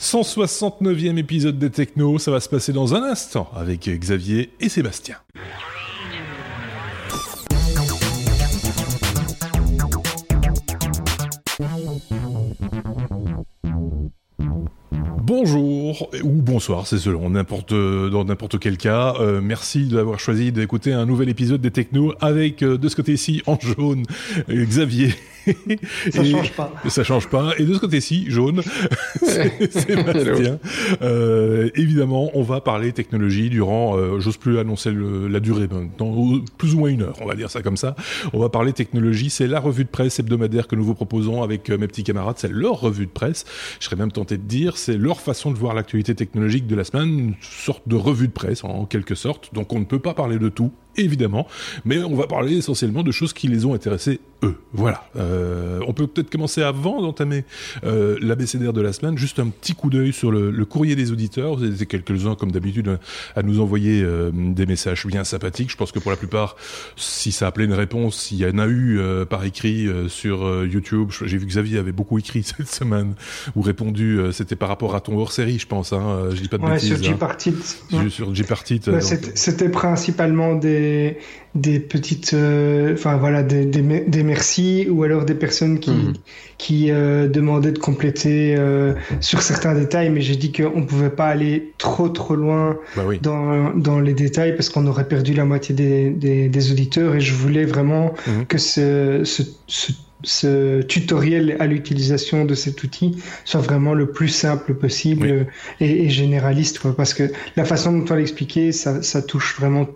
169e épisode des Techno, ça va se passer dans un instant avec Xavier et Sébastien. Bonjour ou bonsoir, c'est selon n'importe dans n'importe quel cas. Euh, merci d'avoir choisi d'écouter un nouvel épisode des Techno avec euh, de ce côté-ci en jaune Xavier ça change pas. Ça change pas. Et de ce côté-ci, jaune, Sébastien. Euh, évidemment, on va parler technologie durant, euh, j'ose plus annoncer le, la durée maintenant, plus ou moins une heure, on va dire ça comme ça. On va parler technologie. C'est la revue de presse hebdomadaire que nous vous proposons avec euh, mes petits camarades. C'est leur revue de presse. Je serais même tenté de dire, c'est leur façon de voir l'actualité technologique de la semaine, une sorte de revue de presse en quelque sorte. Donc on ne peut pas parler de tout, évidemment, mais on va parler essentiellement de choses qui les ont intéressés eux. Voilà. Euh, on peut peut-être commencer avant d'entamer euh, l'abécédaire de la semaine, juste un petit coup d'œil sur le, le, courrier des auditeurs. Vous êtes quelques-uns, comme d'habitude, à nous envoyer euh, des messages bien sympathiques. Je pense que pour la plupart, si ça appelait une réponse, il y en a eu euh, par écrit euh, sur YouTube. J'ai vu que Xavier avait beaucoup écrit cette semaine ou répondu. C'était par rapport à ton hors-série, je pense. Hein, je dis pas de ouais, bêtises. Sur G-Partit. Hein. Sur G-Partit. Ouais, C'était principalement des des petites, euh, enfin voilà, des, des, des, merci ou alors des personnes qui, mmh. qui euh, demandaient de compléter euh, sur certains détails, mais j'ai dit qu'on pouvait pas aller trop trop loin bah oui. dans, dans les détails parce qu'on aurait perdu la moitié des, des, des, auditeurs et je voulais vraiment mmh. que ce, ce, ce ce tutoriel à l'utilisation de cet outil soit vraiment le plus simple possible oui. et, et, généraliste quoi, parce que la façon dont on l'expliquait ça, ça touche vraiment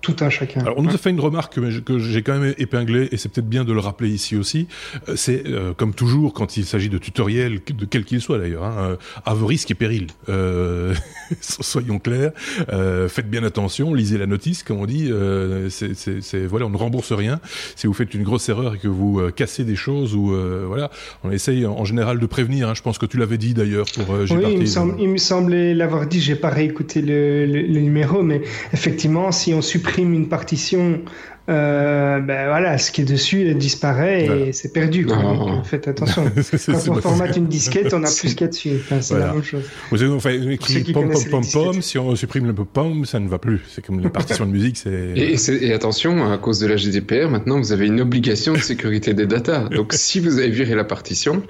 tout un chacun. Alors, on nous a fait une remarque que j'ai quand même épinglée, et c'est peut-être bien de le rappeler ici aussi. C'est, euh, comme toujours, quand il s'agit de tutoriels, de quel qu'il soit d'ailleurs, hein, euh, à vos risques et périls. Euh, soyons clairs, euh, faites bien attention, lisez la notice, comme on dit. Euh, c'est, voilà, on ne rembourse rien. Si vous faites une grosse erreur et que vous euh, cassez des choses, ou voilà, on essaye en général de prévenir. Hein, je pense que tu l'avais dit d'ailleurs pour euh, Oui, il me, semble, il me, semblait l'avoir dit, j'ai pas réécouté le, le, le numéro, mais effectivement, si on supprime une partition, euh, ben voilà, ce qui est dessus disparaît et c'est perdu. Quoi. Donc, faites attention. Quand on formate une disquette, on a plus qu'à dessus. Enfin, c'est voilà. la même chose. Vous avez enfin, écrit pom pom pom pom. Si on supprime le pom pom, ça ne va plus. C'est comme les partitions de musique. C'est et, et, attention, à cause de la GDPR, maintenant vous avez une obligation de sécurité des datas. Donc si vous avez viré la partition,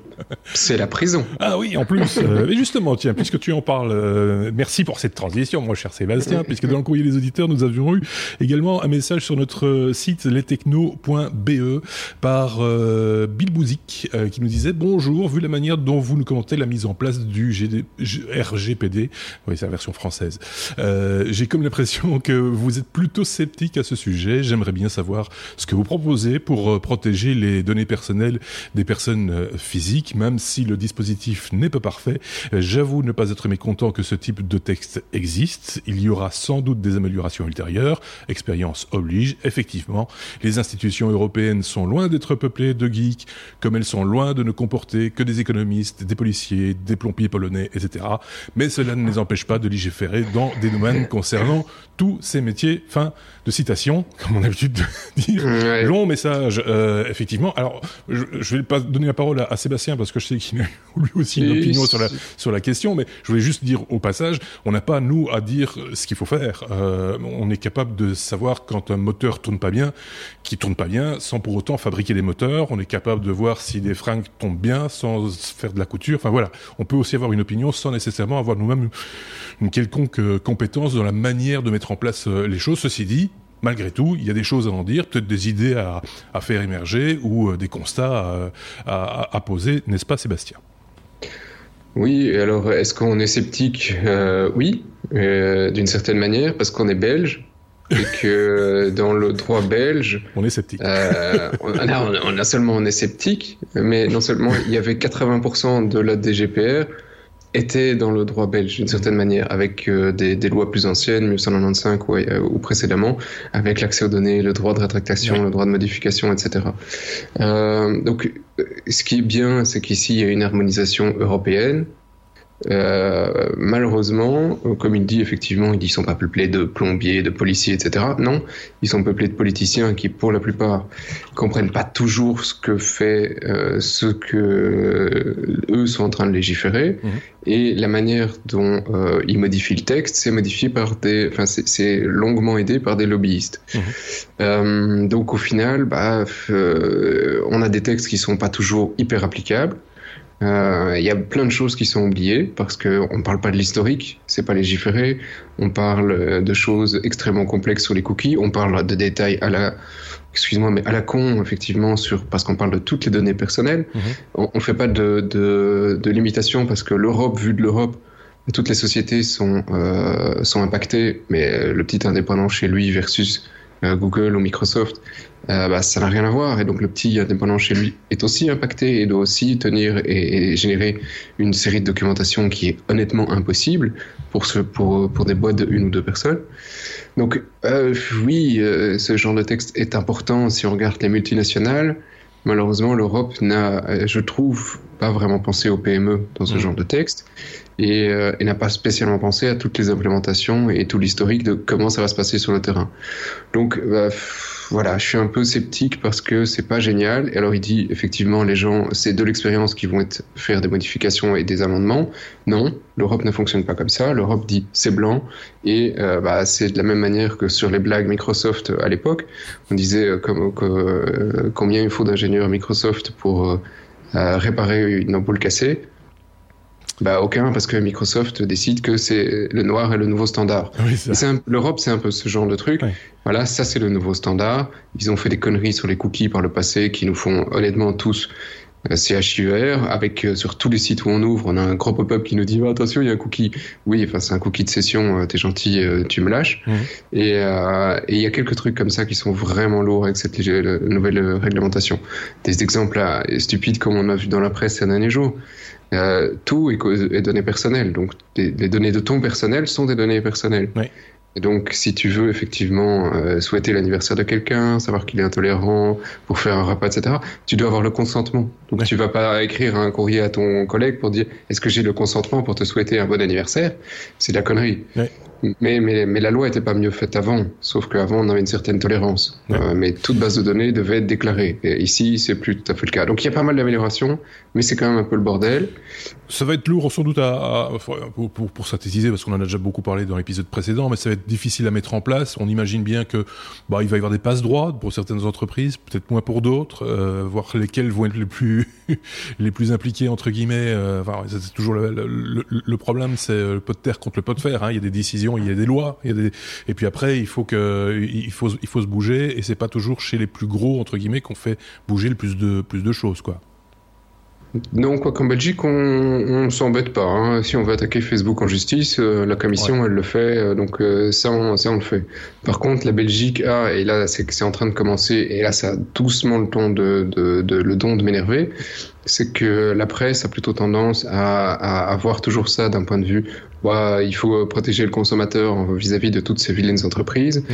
c'est la prison. Ah oui, en plus. euh, mais justement, tiens, puisque tu en parles, euh, merci pour cette transition, mon cher Sébastien, puisque dans le courrier des auditeurs, nous avions eu également un message sur notre site lestechno.be par euh, Bill Bouzik euh, qui nous disait bonjour vu la manière dont vous nous commentez la mise en place du RGPD oui c'est la version française euh, j'ai comme l'impression que vous êtes plutôt sceptique à ce sujet j'aimerais bien savoir ce que vous proposez pour protéger les données personnelles des personnes physiques même si le dispositif n'est pas parfait. J'avoue ne pas être mécontent que ce type de texte existe. Il y aura sans doute des améliorations ultérieures. Expérience oblige effectivement les institutions européennes sont loin d'être peuplées de geeks, comme elles sont loin de ne comporter que des économistes, des policiers, des plombiers polonais, etc. Mais cela ne les empêche pas de légiférer dans des domaines concernant tous ces métiers. Fin de citation, comme on a l'habitude de dire. Ouais. Long message, euh, effectivement. Alors, je, je vais pas donner la parole à, à Sébastien parce que je sais qu'il a lui aussi une opinion sur la, sur la question, mais je voulais juste dire au passage, on n'a pas, nous, à dire ce qu'il faut faire. Euh, on est capable de savoir quand un moteur tourne pas bien, qui tourne pas bien, sans pour autant fabriquer des moteurs. On est capable de voir si des fringues tombent bien sans faire de la couture. Enfin voilà, on peut aussi avoir une opinion sans nécessairement avoir nous-mêmes une quelconque euh, compétence dans la manière de mettre en place euh, les choses. Ceci dit, malgré tout, il y a des choses à en dire, peut-être des idées à, à, faire émerger ou euh, des constats à, à, poser, n'est-ce pas Sébastien? Oui, alors est-ce qu'on est sceptique? Oui, d'une certaine manière, parce qu'on est belge et que dans le droit belge, on est sceptique. Euh, on, là, on, on, a seulement on est sceptique, mais non seulement il y avait 80% de la DGPR était dans le droit belge d'une certaine manière, avec euh, des, des, lois plus anciennes, 1995 ou, euh, ou précédemment, avec l'accès aux données, le droit de rétractation, oui. le droit de modification, etc. Euh, donc, ce qui est bien, c'est qu'ici il y a une harmonisation européenne Euh, malheureusement, comme il dit effectivement, ils sont pas peuplés de plombiers, de policiers, etc. Non, ils sont peuplés de politiciens qui, pour la plupart, comprennent pas toujours ce que fait euh, ce que euh, eux sont en train de légiférer mhm. et la manière dont euh, ils modifient le texte, c'est modifié par des, enfin c'est longuement aidé par des lobbyistes. Mhm. Euh, donc au final, bah, on a des textes qui sont pas toujours hyper applicables. Euh, il y a plein de choses qui sont oubliées parce qu'on ne parle pas de l'historique, c'est pas légiféré. On parle de choses extrêmement complexes sur les cookies. On parle de détails à la, excuse-moi, mais à la con effectivement sur parce qu'on parle de toutes les données personnelles. Mhm. On, ne fait pas de, de, de limitation parce que l'Europe, vue de l'Europe, toutes les sociétés sont euh, sont impactées, mais le petit indépendant chez lui versus euh, Google ou Microsoft, euh, bah, ça n'a rien à voir. Et donc le petit indépendant chez lui est aussi impacté et doit aussi tenir et, générer une série de documentation qui est honnêtement impossible pour, ce, pour, pour des boîtes de une ou deux personnes. Donc euh, oui, ce genre de texte est important si on regarde les multinationales. Malheureusement, l'Europe n'a, je trouve, pas vraiment pensé aux PME dans ce mmh. genre de texte et, euh, et n'a pas spécialement pensé à toutes les implémentations et tout l'historique de comment ça va se passer sur le terrain. Donc bah, voilà, je suis un peu sceptique parce que c'est pas génial. Et alors il dit effectivement les gens, c'est de l'expérience qui vont être faire des modifications et des amendements. Non, l'Europe ne fonctionne pas comme ça. L'Europe dit c'est blanc et euh, bah, c'est de la même manière que sur les blagues Microsoft à l'époque. On disait euh, comme, euh, combien il faut d'ingénieurs Microsoft pour euh, réparer une ampoule cassée. Bah aucun, parce que Microsoft décide que c'est le noir est le nouveau standard. L'Europe, c'est un peu ce genre de truc. Voilà, ça c'est le nouveau standard. Ils ont fait des conneries sur les cookies par le passé qui nous font honnêtement tous euh, CHUR, avec euh, sur tous les sites où on ouvre, on a un gros pop-up qui nous dit oh, attention, il y a un cookie. Oui, enfin c'est un cookie de session, euh, t'es gentil, tu me lâches. Et il y a quelques trucs comme ça qui sont vraiment lourds avec cette nouvelle réglementation. Des exemples stupides comme on a vu dans la presse ces derniers jours. Euh, tout est, est, données personnelles. Donc, les, données de ton personnel sont des données personnelles. Et donc, si tu veux effectivement euh, souhaiter l'anniversaire de quelqu'un, savoir qu'il est intolérant, pour faire un repas, etc., tu dois avoir le consentement. Donc, tu vas pas écrire un courrier à ton collègue pour dire est-ce que j'ai le consentement pour te souhaiter un bon anniversaire? C'est de la connerie. Mais, mais, mais, la loi n'était pas mieux faite avant, sauf qu'avant on avait une certaine tolérance. Euh, mais toute base de données devait être déclarée. Et ici, c'est plus tout à fait le cas. Donc il y a pas mal d'améliorations, mais c'est quand même un peu le bordel. Ça va être lourd sans doute à, pour, pour, pour, synthétiser, parce qu'on en a déjà beaucoup parlé dans l'épisode précédent, mais ça va être difficile à mettre en place. On imagine bien que bah, il va y avoir des passes droits pour certaines entreprises, peut-être moins pour d'autres, euh, voir lesquelles vont être les plus les plus impliqués entre guillemets. Euh, enfin, c'est toujours le, le, le problème, c'est le pot de terre contre le pot de fer. Hein. Il y a des décisions il y a des lois, il y a des... et puis après il faut que il faut il faut se bouger et c'est pas toujours chez les plus gros entre guillemets qu'on fait bouger le plus de plus de choses quoi. Non, quoi qu'en Belgique, on, on s'embête pas. Hein. Si on veut attaquer Facebook en justice, euh, la commission, elle le fait. Euh, donc euh, ça, on, ça, on le fait. Par contre, la Belgique a, et là, c'est en train de commencer, et là, ça a doucement le ton de, de, de le don de m'énerver c'est que la presse a plutôt tendance à, à, voir toujours ça d'un point de vue ouais, il faut protéger le consommateur vis-à-vis de toutes ces vilaines entreprises.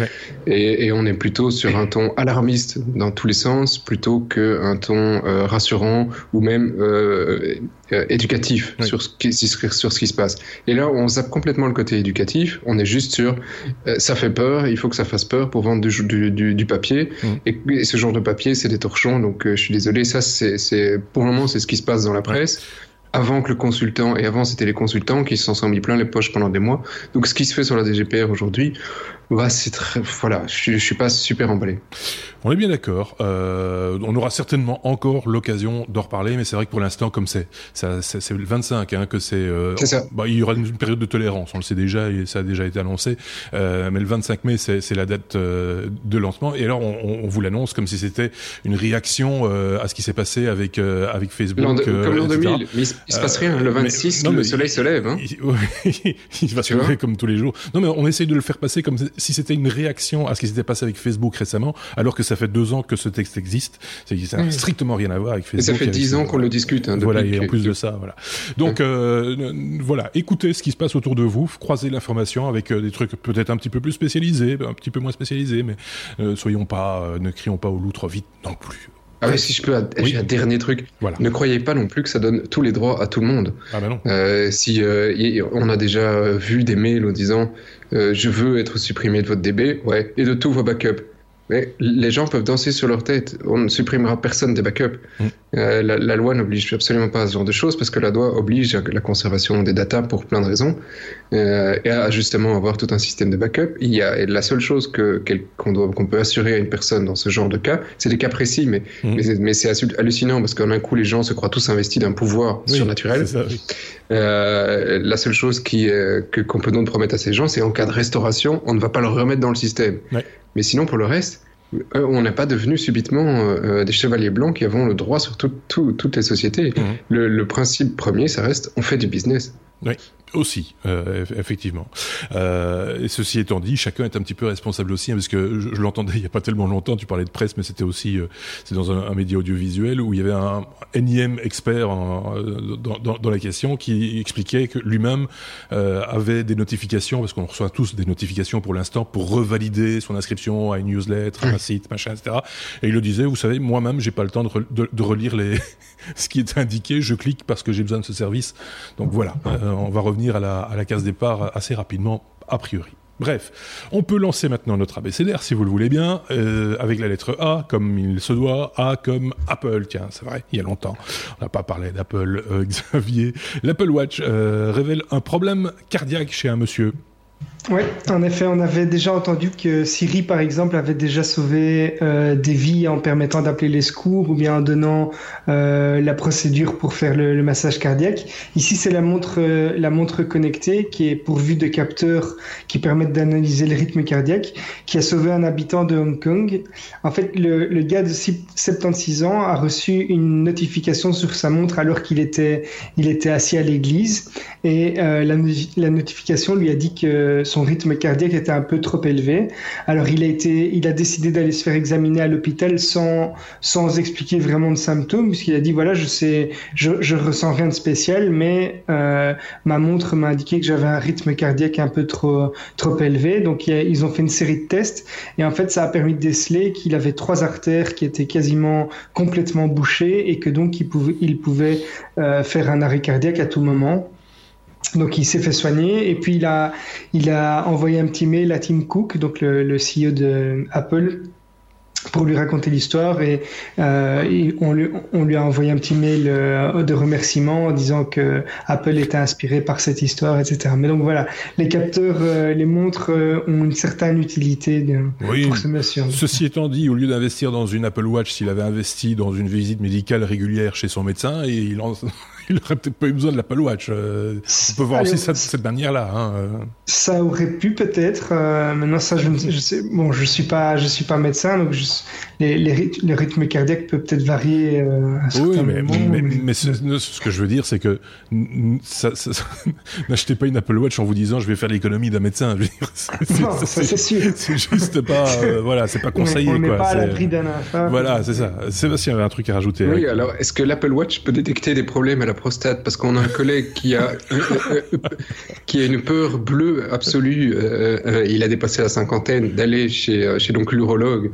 Et, et, on est plutôt sur un ton alarmiste dans tous les sens plutôt qu'un ton euh, rassurant ou même euh, euh, éducatif sur, ce qui, sur ce qui se passe. Et là, on zappe complètement le côté éducatif, on est juste sur ça fait peur, il faut que ça fasse peur pour vendre du, du, du, papier. Et, et, ce genre de papier, c'est des torchons, donc je suis désolé, ça c'est pour le moment c'est ce qui se passe dans la presse. Avant que le consultant, et avant c'était les consultants qui s'en sont mis plein les poches pendant des mois. Donc ce qui se fait sur la DGPR aujourd'hui, bah, c'est très, voilà, je, je suis pas super emballé. On est bien d'accord. Euh, on aura certainement encore l'occasion d'en reparler, mais c'est vrai que pour l'instant, comme c'est, c'est le 25 hein, que c'est. Euh, ça. Bah, il y aura une période de tolérance. On le sait déjà et ça a déjà été annoncé. Euh, mais le 25 mai, c'est la date euh, de lancement. Et alors, on, on vous l'annonce comme si c'était une réaction euh, à ce qui s'est passé avec euh, avec Facebook. comme l'an 2000. Mais il, se passe rien. Le 26, le soleil se lève. Hein. Il, il va se lever comme tous les jours. Non, mais on essaye de le faire passer comme si c'était une réaction à ce qui s'était passé avec Facebook récemment, alors que ça fait deux ans que ce texte existe. Ça n'a strictement rien à voir avec Facebook. Et ça fait dix ans qu'on le discute. Hein, voilà, et en plus de ça, voilà. Donc euh, voilà, écoutez ce qui se passe autour de vous, croisez l'information avec euh, des trucs peut-être un petit peu plus spécialisés, un petit peu moins spécialisés, mais euh, soyons pas, ne crions pas au loup trop vite non plus. Ah oui, si je peux, j'ai un dernier truc. Voilà. Ne croyez pas non plus que ça donne tous les droits à tout le monde. Ah ben non. Euh, si euh, on a déjà vu des mails en disant euh, je veux être supprimé de votre DB, ouais, et de tous vos backups. Mais les gens peuvent danser sur leur tête. On ne supprimera personne des backups. Mm. Euh, la, loi n'oblige absolument pas à ce genre de choses parce que la loi oblige à la conservation des datas pour plein de raisons euh, et à justement avoir tout un système de backup. Il y a la seule chose que qu'on peut assurer à une personne dans ce genre de cas, c'est des cas précis, mais mm. mais, c'est hallucinant parce qu'en un coup les gens se croient tous investis d'un pouvoir surnaturel. euh, la seule chose qui que qu'on peut donc promettre à ces gens, c'est en cas de restauration, on ne va pas le remettre dans le système. Mais sinon, pour le reste, euh, on n'a pas devenu subitement euh, euh, des chevaliers blancs qui avons le droit sur toutes les sociétés. Mhm. le, principe premier, ça reste on fait du business. Oui, aussi, euh, effectivement. Euh, et ceci étant dit, chacun est un petit peu responsable aussi, hein, parce que je, l'entendais il n'y a pas tellement longtemps, tu parlais de presse, mais c'était aussi euh, c'est dans un, un, média audiovisuel où il y avait un énième expert en, dans, dans, dans, la question qui expliquait que lui-même euh, avait des notifications, parce qu'on reçoit tous des notifications pour l'instant, pour revalider son inscription à une newsletter, à un site, machin, etc. Et il le disait, vous savez, moi-même, j'ai pas le temps de, de, de relire les ce qui est indiqué, je clique parce que j'ai besoin de ce service. Donc voilà, euh, on va revenir à la, case départ assez rapidement, a priori. Bref, on peut lancer maintenant notre abécédaire, si vous le voulez bien, euh, avec la lettre A, comme il se doit, A comme Apple. Tiens, c'est vrai, il y a longtemps, on n'a pas parlé d'Apple, euh, Xavier. L'Apple Watch révèle un problème cardiaque chez un monsieur. Oui, en effet, on avait déjà entendu que Siri, par exemple, avait déjà sauvé euh, des vies en permettant d'appeler les secours ou bien en donnant euh, la procédure pour faire le, massage cardiaque. Ici, c'est la montre, euh, la montre connectée qui est pourvue de capteurs qui permettent d'analyser le rythme cardiaque, qui a sauvé un habitant de Hong Kong. En fait, le, le gars de 76 ans a reçu une notification sur sa montre alors qu'il était, il était assis à l'église et la, la notification lui a dit que son rythme cardiaque était un peu trop élevé. Alors il a été, il a décidé d'aller se faire examiner à l'hôpital sans sans expliquer vraiment de symptômes, puisqu'il a dit voilà je sais, je, je ressens rien de spécial, mais euh, ma montre m'a indiqué que j'avais un rythme cardiaque un peu trop trop élevé. Donc ils ont fait une série de tests et en fait ça a permis de déceler qu'il avait trois artères qui étaient quasiment complètement bouchées et que donc il pouvait il pouvait euh, faire un arrêt cardiaque à tout moment. Donc il s'est fait soigner et puis il a, il a envoyé un petit mail à Tim Cook, donc le, le CEO de Apple, pour lui raconter l'histoire et, euh, on, lui, on, lui, a envoyé un petit mail euh, de remerciement en disant que Apple était inspiré par cette histoire, etc. Mais donc voilà, les capteurs, euh, les montres ont une certaine utilité de, oui, pour ce monsieur. Ceci étant dit, au lieu d'investir dans une Apple Watch, s'il avait investi dans une visite médicale régulière chez son médecin, et il en, il aurait peut-être pas eu besoin de l'Apple Watch. Euh, on peut voir aussi ça de cette manière-là. Hein, euh. Ça aurait pu peut-être. Euh, maintenant, ça, je, je sais. Bon, je suis pas, je suis pas médecin, donc je, les, les, rythmes, le rythme cardiaque peut peut-être varier euh, à oui, mais, mais, mais, ce, que je veux dire, c'est que n'achetez pas une Apple Watch en vous disant je vais faire l'économie d'un médecin. c'est sûr. C'est juste pas, voilà, c'est pas conseillé. On n'est pas à l'abri d'un Voilà, c'est ça. Sébastien avait un truc à rajouter. Oui, alors est-ce que l'Apple Watch peut détecter des problèmes à la prostate parce qu'on a un collègue qui a qui a une peur bleue absolue. Euh, euh, il a dépassé la cinquantaine d'aller chez euh, chez donc l'urologue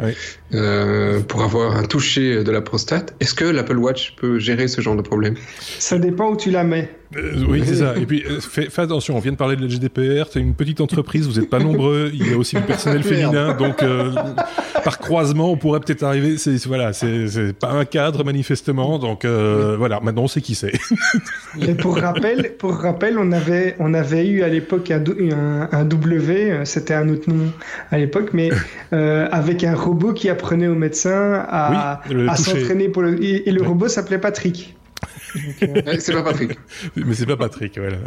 pour avoir un toucher de la prostate. Est-ce que l'Apple Watch peut gérer ce genre de problème? Ça dépend où tu la mets. Euh, oui, c'est ça. Et puis, euh, fais, attention, on vient de parler de la GDPR, c'est une petite entreprise, vous n'êtes pas nombreux, il y a aussi du personnel féminin, donc euh, par croisement, on pourrait peut-être arriver, c'est voilà, c'est pas un cadre manifestement, donc voilà, maintenant on sait qui c'est. Et pour rappel, pour rappel, on avait, on avait eu à l'époque un, un, W, c'était un autre nom à l'époque, mais avec un robot qui apprenait aux médecins à, à s'entraîner pour le... Et, le robot s'appelait Patrick. Euh, c'est pas Patrick. Mais c'est pas Patrick, voilà.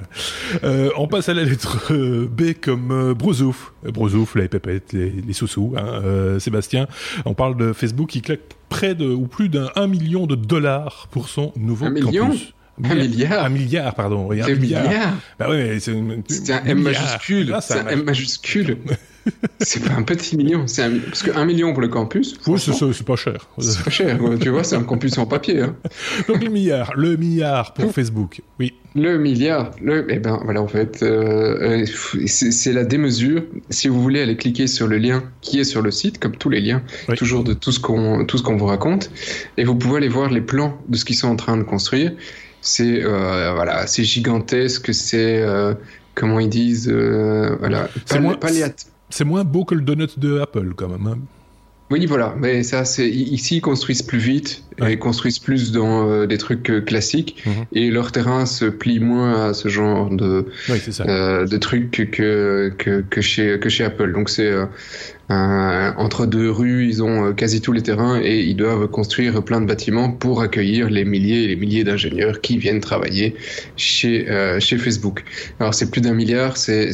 Euh, on passe à la lettre euh, B comme euh, Brozouf. Brozouf, les pépettes, les, les sous-sous. Hein, Sébastien, on parle de Facebook qui claque près de ou plus d'un million de dollars pour son nouveau un million? Un milliard Un milliard, pardon. Oui, un milliard. Bah c'est un M majuscule. c'est un M majuscule. c'est pas un petit million, c'est un... parce qu'un million pour le campus. Oui, c'est pas cher. C'est pas cher, tu vois, c'est un campus en papier. Hein. Donc le milliard, le milliard pour Facebook, oui. Le milliard, le, eh ben voilà, en fait, euh, euh c'est la démesure. Si vous voulez aller cliquer sur le lien qui est sur le site, comme tous les liens, toujours de tout ce qu'on tout ce qu'on vous raconte, et vous pouvez aller voir les plans de ce qu'ils sont en train de construire. C'est euh, voilà, c'est gigantesque, c'est euh, comment ils disent, euh, voilà, c'est moins beau que le donut de Apple quand même. Hein. Oui, voilà, mais ça, c'est ici ils construisent plus vite et ils construisent plus dans euh, des trucs classiques mhm. et leur terrain se plie moins à ce genre de euh, de trucs que, que que chez que chez Apple. Donc c'est entre deux rues, ils ont quasi tous les terrains et ils doivent construire plein de bâtiments pour accueillir les milliers et les milliers d'ingénieurs qui viennent travailler chez chez Facebook. Alors c'est plus d'un milliard, c'est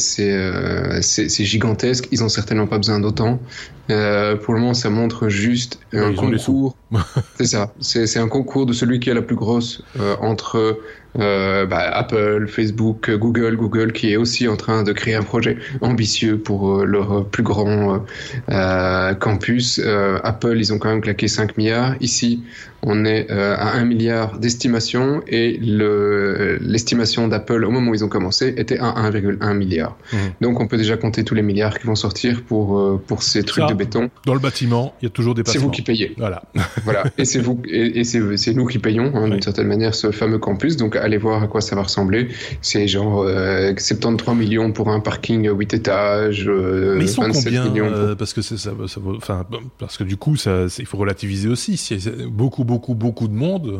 gigantesque. Ils ont certainement pas besoin d'autant. pour le moment, ça montre juste un concours. c'est ça. C'est un concours de celui qui a la plus grosse euh, entre euh, bah, Apple, Facebook, Google, Google qui est aussi en train de créer un projet ambitieux pour euh, leur plus grand euh, campus. Apple, ils ont quand même claqué 5 milliards. Ici, on est à 1 milliard d'estimation et l'estimation d'Apple au moment où ils ont commencé était à 1,1 milliard. Mmh. Donc on peut déjà compter tous les milliards qui vont sortir pour, pour ces trucs de béton. Dans le bâtiment, il y a toujours des C'est vous qui payez. Voilà. voilà. Et c'est vous et, et c'est nous qui payons hein, d'une certaine manière ce fameux campus. Donc allez voir à quoi ça va ressembler. C'est genre 73 euh, millions pour un parking 8 étages. Euh, Mais ils sont combien euh, Parce que ça, ça enfin, parce que du coup, ça, il faut relativiser aussi. Si beaucoup, beaucoup, beaucoup de monde,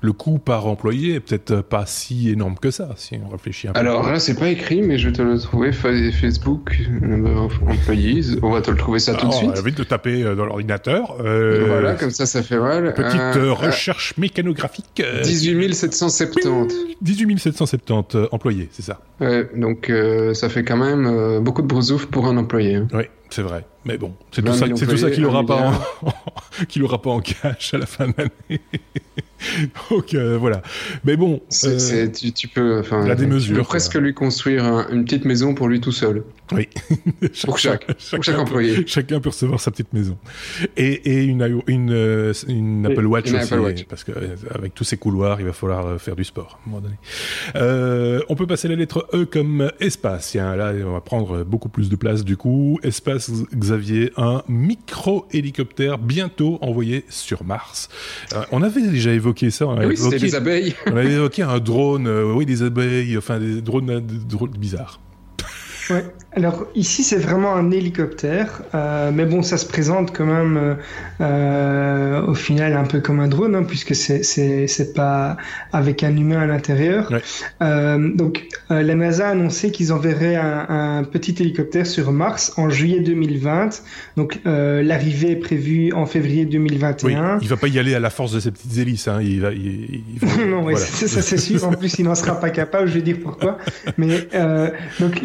le coût par employé est peut-être pas si énorme que ça, si on réfléchit un peu. Alors là, c'est pas écrit, mais je vais te le trouver. Facebook employees. On va te le trouver ça tout de suite. Vite de taper dans l'ordinateur. voilà, comme ça, ça fait mal. Petite recherche mécanographique. 18 770. 18 770 euh, employés, c'est ça. Ouais, donc euh, ça fait quand même euh, beaucoup de brousouf pour un employé. Hein. Oui, c'est vrai. Mais bon, c'est tout ça, c'est tout ça qu'il n'aura pas, qu'il aura pas en cash à la fin de l'année. Donc euh, voilà. Mais bon, euh, tu, peux, enfin, la démesure, presque lui construire une petite maison pour lui tout seul. Oui. pour chaque, pour chaque employé. chacun peut recevoir sa petite maison. Et, et une, une, euh, une Apple Watch aussi, parce que avec tous ces couloirs, il va falloir faire du sport à un moment donné. on peut passer la lettre E comme espace. Là, on va prendre beaucoup plus de place du coup. Espace Xavier, un micro-hélicoptère bientôt envoyé sur Mars. on avait déjà évoqué évoqué ça. On oui, c'était des abeilles. on avait évoqué un drone, euh, oui, des abeilles, enfin des drones, des drones bizarres. Ouais. Alors ici c'est vraiment un hélicoptère, euh, mais bon ça se présente quand même euh, euh au final un peu comme un drone hein, puisque c'est pas avec un humain à l'intérieur. Euh, donc euh, la NASA a annoncé qu'ils enverraient un, un, petit hélicoptère sur Mars en juillet 2020. Donc l'arrivée est prévue en février 2021. Oui, il va pas y aller à la force de ses petites hélices, hein. il va. Il, il non, ouais, ça c'est sûr. En plus il n'en sera pas capable. Je vais dire pourquoi. Mais donc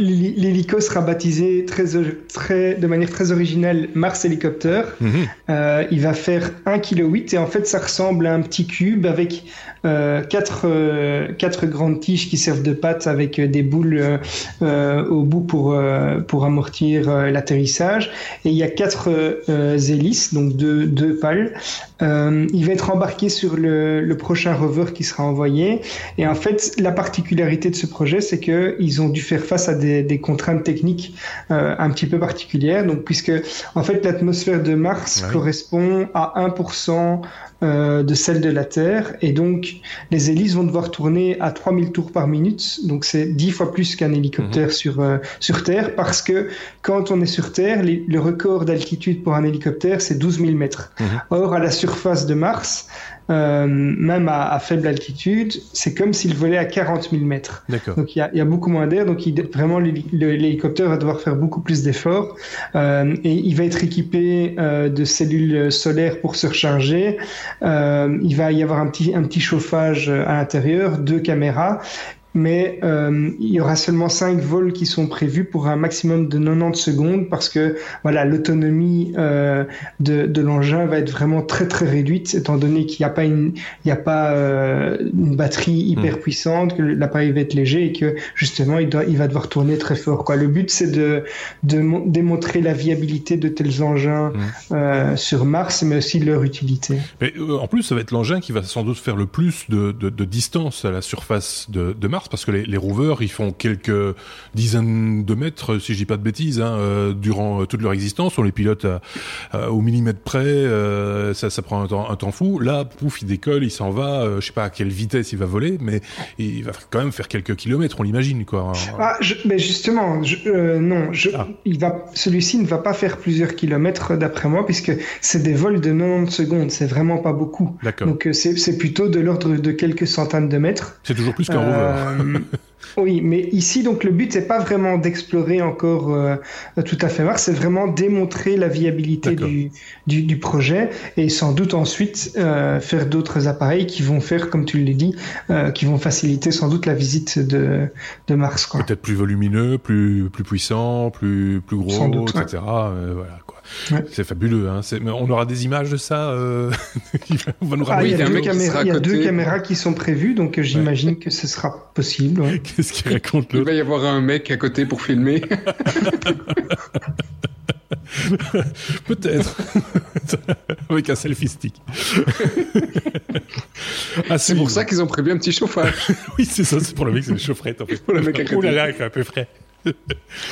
l'hélico sera baptisé très, très, de manière très originale Mars Helicopter. Mhm. Euh, il va faire 1,8 kg et en fait ça ressemble à un petit cube avec euh, quatre, euh, quatre grandes tiges qui servent de pattes avec des boules au bout pour, pour amortir l'atterrissage. Et il y a quatre hélices, donc deux, deux pales. il va être embarqué sur le, le, prochain rover qui sera envoyé. Et en fait, la particularité de ce projet, c'est qu'ils ont dû faire face à des, des contraintes techniques euh, un petit peu particulière. Donc, puisque en fait l'atmosphère de Mars correspond à 1% euh, de celle de la Terre, et donc les hélices vont devoir tourner à 3000 tours par minute. Donc c'est 10 fois plus qu'un hélicoptère mhm. sur euh, sur Terre, parce que quand on est sur Terre, le record d'altitude pour un hélicoptère c'est 12 000 mètres. Mhm. Or à la surface de Mars, euh, même à, faible altitude, c'est comme s'il volait à 40 000 mètres. Donc il y a, y a, beaucoup moins d'air, donc il, vraiment l'hélicoptère va devoir faire beaucoup plus d'efforts euh, et il va être équipé euh, de cellules solaires pour se recharger. Il va y avoir un petit, un petit chauffage à l'intérieur, deux caméras mais euh, il y aura seulement 5 vols qui sont prévus pour un maximum de 90 secondes parce que voilà l'autonomie euh, de, de l'engin va être vraiment très très réduite étant donné qu'il n'y a pas une il y a pas euh, une batterie hyper hmm. puissante que l'appareil va être léger et que justement il doit il va devoir tourner très fort quoi le but c'est de, de démontrer la viabilité de tels engins hmm. euh, sur Mars mais aussi leur utilité mais euh, en plus ça va être l'engin qui va sans doute faire le plus de, de, de distance à la surface de, de Mars parce que les, les, rovers ils font quelques dizaines de mètres si je dis pas de bêtises hein, euh, durant euh, toute leur existence. On les pilote au millimètre près euh, ça, ça prend un temps, un temps fou. Là pouf il décolle il s'en va je sais pas à quelle vitesse il va voler mais il va quand même faire quelques kilomètres on l'imagine quoi. Ah, mais justement je, non je, ah. il va celui-ci ne va pas faire plusieurs kilomètres d'après moi puisque c'est des vols de 90 secondes c'est vraiment pas beaucoup. Donc c'est plutôt de l'ordre de quelques centaines de mètres. C'est toujours plus qu'un rover euh, oui, mais ici, donc le but, c'est pas vraiment d'explorer encore euh, tout à fait Mars, c'est vraiment démontrer la viabilité du, du, projet et sans doute ensuite euh, faire d'autres appareils qui vont faire, comme tu l'as dit, qui vont faciliter sans doute la visite de, de Mars. Peut-être plus volumineux, plus, plus puissant, plus, plus gros, etc. voilà, quoi. C'est fabuleux. Hein. On aura des images de ça. Euh... va nous ah, il y a, deux, il y a deux caméras qui sont prévues, donc euh, j'imagine que ce sera possible. Qu'est-ce qu'il raconte Il va y avoir un mec à côté pour filmer. Peut-être. Avec un selfie stick. ah, c'est pour ça qu'ils ont prévu un petit chauffage. oui, c'est ça, c'est pour le mec, c'est une chaufferette. En fait. Pour le mec à côté. Ouh là là, il fait un peu frais.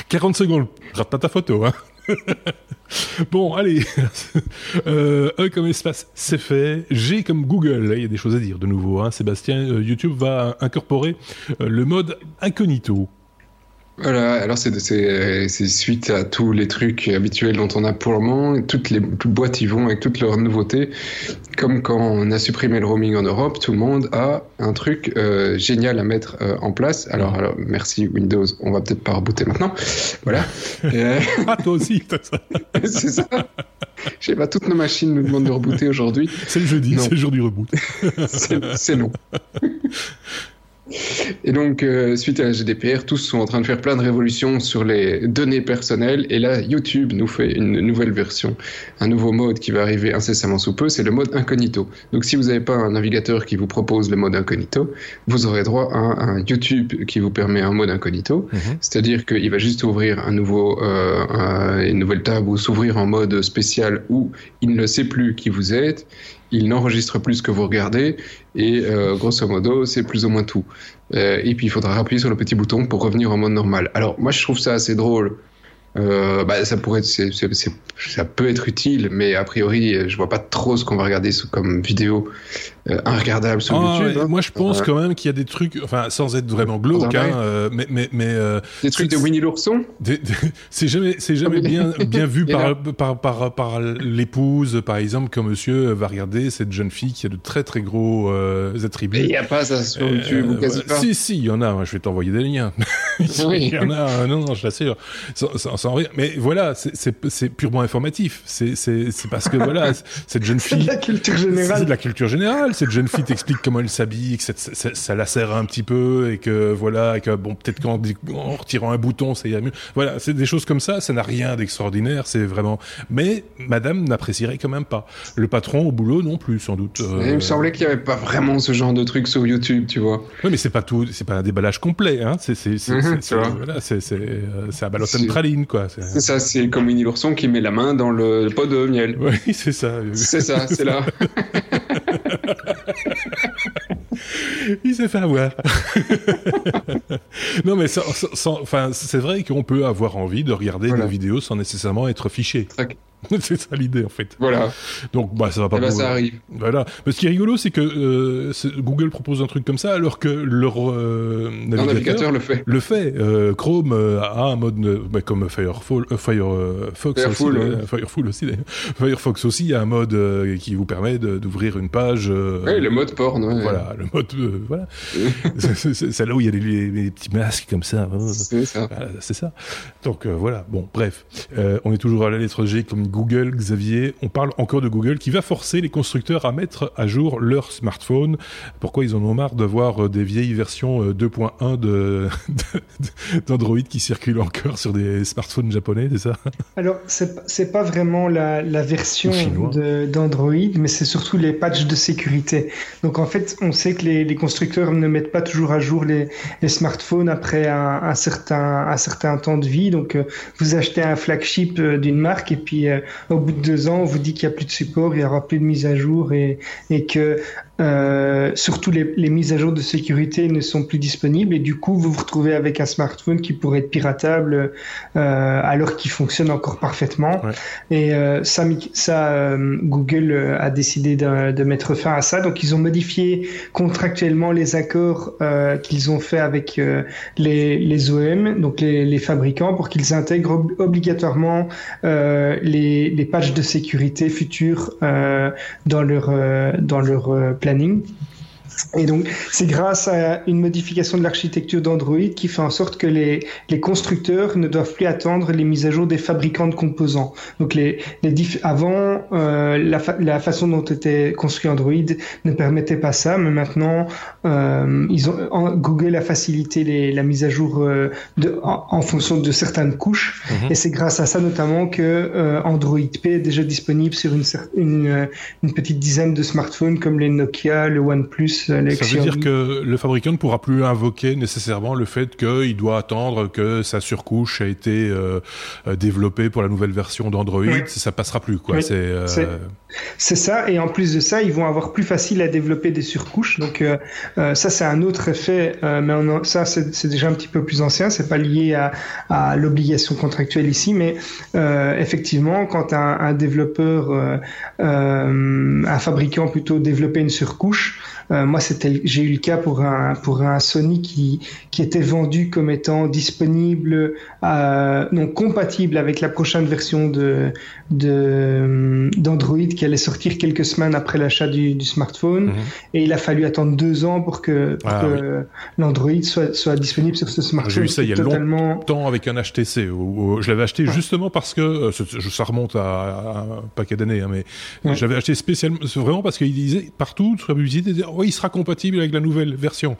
40 secondes. Rate pas ta photo, hein. bon, allez. e comme espace, c'est fait. G comme Google. Il y a des choses à dire de nouveau. Hein. Sébastien, euh, YouTube va incorporer euh, le mode incognito. Voilà, alors c'est suite à tous les trucs habituels dont on a pour le moment. Toutes les boîtes y vont avec toutes leurs nouveautés. Comme quand on a supprimé le roaming en Europe, tout le monde a un truc euh, génial à mettre euh, en place. Alors, alors, merci Windows, on va peut-être pas rebooter maintenant. Voilà. ah, toi aussi, c'est ça. Je sais pas, toutes nos machines nous demandent de rebooter aujourd'hui. C'est le jeudi, c'est le jour du reboot. c'est long. Et donc, euh, suite à la GDPR, tous sont en train de faire plein de révolutions sur les données personnelles. Et là, YouTube nous fait une nouvelle version, un nouveau mode qui va arriver incessamment sous peu, c'est le mode incognito. Donc, si vous n'avez pas un navigateur qui vous propose le mode incognito, vous aurez droit à un, YouTube qui vous permet un mode incognito. Mhm. C'est-à-dire qu'il va juste ouvrir un nouveau, euh, une nouvelle table ou s'ouvrir en mode spécial où il ne sait plus qui vous êtes il n'enregistre plus ce que vous regardez et euh, grosso modo c'est plus ou moins tout. Euh, et puis il faudra appuyer sur le petit bouton pour revenir en mode normal. Alors moi je trouve ça assez drôle euh, bah, ça pourrait, ça peut être utile, mais a priori, je vois pas trop ce qu'on va regarder comme vidéo euh, inregardable sur ah, YouTube. Hein. Moi, je pense quand même qu'il y a des trucs, enfin, sans être vraiment glauque, hein, euh, mais, mais, mais euh, des trucs de Winnie l'ourson. c'est jamais, c'est jamais bien, bien vu par, par, par, par l'épouse, par exemple, quand Monsieur va regarder cette jeune fille qui a de très très gros attributs. Il n'y a pas ça sur YouTube ou quasi pas. Si, si, il y en a. Je vais t'envoyer des liens. Il y en a. Non, non, je l'assure. Mais voilà, c'est purement informatif. C'est parce que voilà, cette jeune fille. C'est de la culture générale. C'est de la culture générale. Cette jeune fille t'explique comment elle s'habille, que ça, ça, la serre un petit peu et que voilà, et que bon, peut-être qu'en en retirant un bouton, ça ira mieux. Voilà, c'est des choses comme ça. Ça n'a rien d'extraordinaire. C'est vraiment. Mais Madame n'apprécierait quand même pas. Le patron au boulot non plus, sans doute. Euh... Il me semblait qu'il n'y avait pas vraiment ce genre de truc sur YouTube, tu vois. Oui, mais c'est pas tout. C'est pas un déballage complet. Hein. C'est c'est c'est mm voilà, c'est c'est à balotte praline quoi. C'est ça, c'est comme Winnie l'ourson qui met la main dans le pot de miel. Oui, c'est ça. C'est ça, c'est là. Il s'est fait avoir. non, mais enfin, c'est vrai qu'on peut avoir envie de regarder la vidéo sans nécessairement être fiché. c'est ça l'idée en fait. Voilà. Donc bah ça va pas. Eh ben, ça arrive. Voilà. Mais ce qui est rigolo, c'est que euh, Google propose un truc comme ça alors que leur euh, navigateur, le fait. Le fait. Euh, Chrome a un mode bah, comme Firefox, Firefox aussi, Fireful aussi. Firefox aussi a un mode qui vous permet d'ouvrir une page. oui, le mode porn. Ouais. Voilà, le mode voilà. c'est là où il y a les, petits masques comme ça. C'est ça. c'est ça. Donc voilà. Bon, bref, on est toujours à la lettre G comme Google, Xavier, on parle encore de Google qui va forcer les constructeurs à mettre à jour leur smartphone. Pourquoi ils en ont marre d'avoir des vieilles versions 2.1 de, d'Android qui circulent encore sur des smartphones japonais, c'est ça? Alors, c'est pas vraiment la, la version d'Android, mais c'est surtout les patchs de sécurité. Donc, en fait, on sait que les, les constructeurs ne mettent pas toujours à jour les, les smartphones après un, un, certain, un certain temps de vie. Donc, euh, vous achetez un flagship euh, d'une marque et puis euh, au bout de deux ans, on vous dit qu'il n'y a plus de support, il n'y aura plus de mise à jour et, et que euh, surtout les, les, mises à jour de sécurité ne sont plus disponibles et du coup vous vous retrouvez avec un smartphone qui pourrait être piratable euh, alors qu'il fonctionne encore parfaitement. Ouais. Et euh, ça, ça euh, Google euh, a décidé de, de, mettre fin à ça. Donc ils ont modifié contractuellement les accords euh, qu'ils ont fait avec les, les, OM, donc les, les fabricants, pour qu'ils intègrent ob obligatoirement les, les patchs de sécurité futurs dans leur dans leur planning. Et donc, c'est grâce à une modification de l'architecture d'Android qui fait en sorte que les, les, constructeurs ne doivent plus attendre les mises à jour des fabricants de composants. Donc, les, les avant, euh, la, fa la, façon dont était construit Android ne permettait pas ça, mais maintenant, euh, ils ont, en, Google a facilité les, la mise à jour euh, de, en, en, fonction de certaines couches. -hmm. Et c'est grâce à ça notamment que euh, Android P est déjà disponible sur une, une, une petite dizaine de smartphones comme les Nokia, le OnePlus, ça veut dire que le fabricant ne pourra plus invoquer nécessairement le fait qu'il doit attendre que sa surcouche a été euh, développée pour la nouvelle version d'Android. Oui. Ça passera plus, quoi. Oui. C'est euh... ça. Et en plus de ça, ils vont avoir plus facile à développer des surcouches. Donc euh, euh ça, c'est un autre effet. Euh, mais ça, c'est déjà un petit peu plus ancien. C'est pas lié à, à l'obligation contractuelle ici, mais effectivement, quand un, un développeur, un fabricant plutôt développait une surcouche. Moi, j'ai eu le cas pour un Sony qui était vendu comme étant disponible, euh, non compatible avec la prochaine version d'Android qui allait sortir quelques semaines après l'achat du, du smartphone, mm -hmm. et il a fallu attendre deux ans pour que, ah, que oui. l'Android soit soit disponible sur ce smartphone. J'ai vu ça il y a totalement... longtemps avec un HTC. Où, où je l'avais acheté ouais. justement parce que euh, ça remonte à, à un paquet d'années, hein, mais ouais. j'avais acheté spécialement vraiment parce qu'il disait partout sur la publicité, oui, il sera compatible avec la nouvelle version.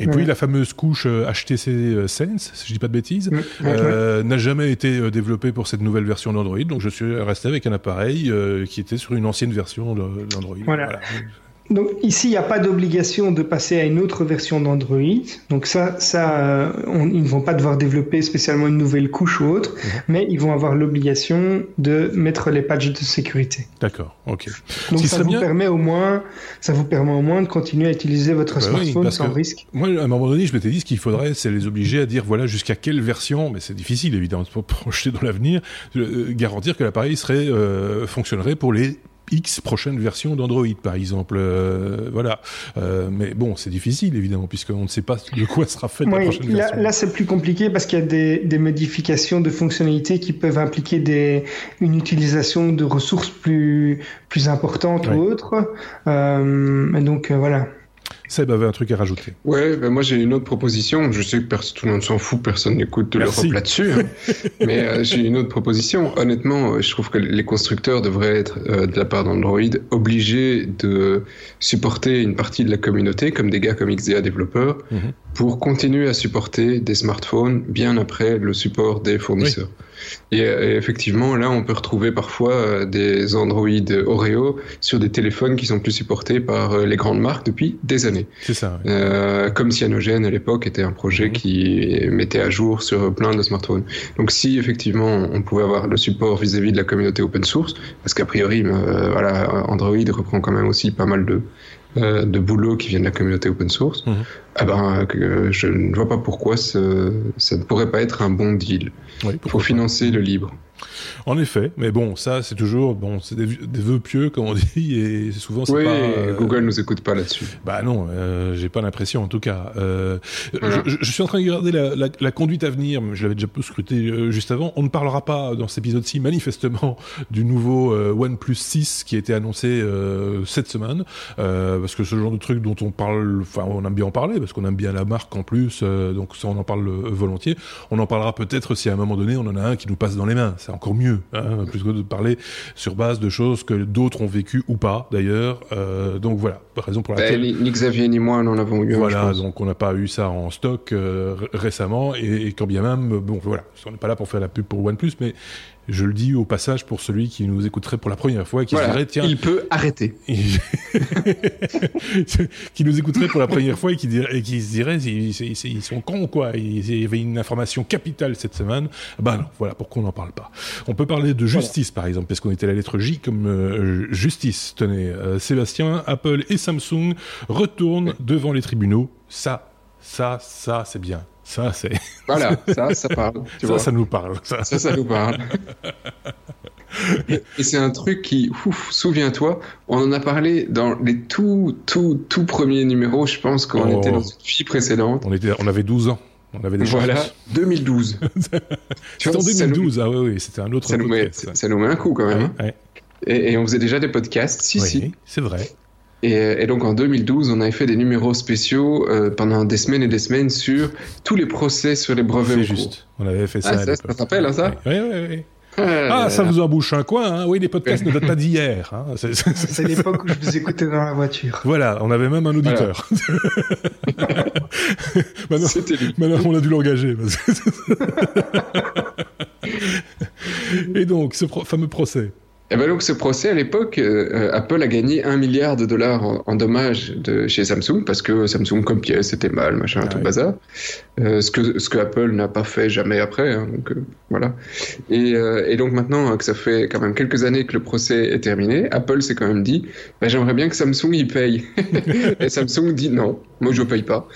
Et ouais. puis la fameuse couche HTC euh, Sense, si je dis pas de bêtises, euh, n'a jamais été euh, développée pour cette nouvelle version d'Android. Donc je suis resté avec un appareil euh, qui était sur une ancienne version d'Android. Voilà. voilà. Donc ici, il n'y a pas d'obligation de passer à une autre version d'Android. Donc ça, ça euh, on, ils ne vont pas devoir développer spécialement une nouvelle couche ou autre, mmh. mais ils vont avoir l'obligation de mettre les patchs de sécurité. D'accord, ok. Donc ça vous bien... permet au moins, ça vous permet au moins de continuer à utiliser votre bah smartphone oui, sans risque. Moi, à un moment donné, je m'étais dit ce qu'il faudrait, c'est les obliger à dire voilà jusqu'à quelle version, mais c'est difficile évidemment de projeter dans l'avenir, euh, garantir que l'appareil serait euh, fonctionnerait pour les X prochaine version d'Android, par exemple. Euh, voilà. Euh, mais bon, c'est difficile, évidemment, puisqu'on ne sait pas de quoi sera faite oui, la prochaine là, version. Là, c'est plus compliqué parce qu'il y a des, des, modifications de fonctionnalités qui peuvent impliquer des, une utilisation de ressources plus, plus importantes oui. ou autres. Euh, donc, voilà. Seb avait un truc à rajouter. Ouais, ben moi j'ai une autre proposition. Je sais que tout le monde s'en fout, personne n'écoute de l'Europe là-dessus. Hein. Mais euh, j'ai une autre proposition. Honnêtement, euh, je trouve que les constructeurs devraient être, euh, de la part d'Android, obligés de supporter une partie de la communauté, comme des gars comme XDA développeurs, mm -hmm. pour continuer à supporter des smartphones bien après le support des fournisseurs. Oui. Et, et, effectivement, là, on peut retrouver parfois euh, des Android Oreo sur des téléphones qui sont plus supportés par euh, les grandes marques depuis des années. C'est ça. Euh, comme Cyanogen à l'époque était un projet mmh. qui mettait à jour sur plein de smartphones. Donc, si effectivement on pouvait avoir le support vis-à-vis -vis de la communauté open source, parce qu'a priori, euh, voilà, Android reprend quand même aussi pas mal de euh, de boulot qui vient de la communauté open source, mmh. eh ben, euh, je ne vois pas pourquoi ce, ça ne pourrait pas être un bon deal oui, pour financer le libre. En effet, mais bon, ça c'est toujours bon, c'est des, des, vœux pieux comme on dit et souvent c'est oui, pas. Euh... Google nous écoute pas là-dessus. Bah non, euh, j'ai pas l'impression en tout cas. Euh, voilà. je, je, suis en train de regarder la, la, la conduite à venir. Je l'avais déjà peu scruté euh, juste avant. On ne parlera pas dans cet épisode-ci manifestement du nouveau OnePlus 6 qui a été annoncé cette semaine, parce que ce genre de truc dont on parle, enfin on aime bien en parler parce qu'on aime bien la marque en plus, donc ça on en parle volontiers. On en parlera peut-être si à un moment donné on en a un qui nous passe dans les mains. Ça c'est encore mieux, hein, plutôt de parler sur base de choses que d'autres ont vécues ou pas, d'ailleurs. Euh, donc voilà, raison pour ben, laquelle... ni Xavier ni moi n'en avons eu. Voilà, donc on n'a pas eu ça en stock euh, récemment, et, et, quand bien même, bon voilà, on n'est pas là pour faire la pub pour OnePlus, mais je le dis au passage pour celui qui nous écouterait pour la première fois et qui dirait tiens. Il peut arrêter. Qui nous écouterait pour la première fois et qui, dirait, et qui se dirait ils, sont cons quoi. Il y avait une information capitale cette semaine. Bah non voilà pourquoi on n'en parle pas. On peut parler de justice par exemple parce qu'on était la lettre J comme euh, justice. Tenez euh, Sébastien Apple et Samsung retournent devant les tribunaux. Ça ça ça c'est bien ça, c'est. Voilà, ça, ça parle. ça, ça nous parle. Ça, ça, nous parle. et, c'est un truc qui, souviens-toi, on en a parlé dans les tout, tout, tout premiers numéros, je pense, quand on était dans une fille précédente. On, était, on avait 12 ans. On avait des Voilà, 2012. c'était en 2012, ah oui, oui, c'était un autre ça nous, met, ça nous met un coup quand même. Hein. Et, et, on faisait déjà des podcasts, si, oui, si. c'est vrai. Et, donc en 2012, on avait fait des numéros spéciaux euh, pendant des semaines et des semaines sur tous les procès sur les brevets. C'est juste. On avait fait ça. Ah, ça, ça s'appelle hein, ça Oui, oui, oui. Ah, ah ça vous embouche un coin, hein Oui, les podcasts ne datent pas d'hier. Hein c'est l'époque où je vous écoutais dans la voiture. Voilà, on avait même un auditeur. maintenant, maintenant, on a dû l'engager. Et donc, ce fameux procès. Et ben donc ce procès à l'époque, euh, Apple a gagné un milliard de dollars en, dommages de chez Samsung parce que Samsung comme pièce c'était mal, machin, tout bazar. Euh, ce que ce que Apple n'a pas fait jamais après, hein, donc euh, voilà. Et, euh, et, donc maintenant que ça fait quand même quelques années que le procès est terminé, Apple s'est quand même dit, ben, j'aimerais bien que Samsung y paye. et Samsung dit non, moi je paye pas.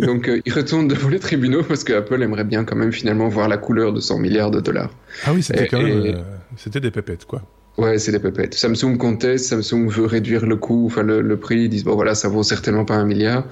Donc il retourne devant les tribunaux parce que Apple aimerait bien quand même finalement voir la couleur de 100 milliards de dollars. Ah oui, c'était quand même, c'était des pépettes quoi. Ouais, c'est des pépettes. Samsung conteste, Samsung veut réduire le coût, enfin le, prix. Ils disent bon voilà, ça vaut certainement pas un milliard,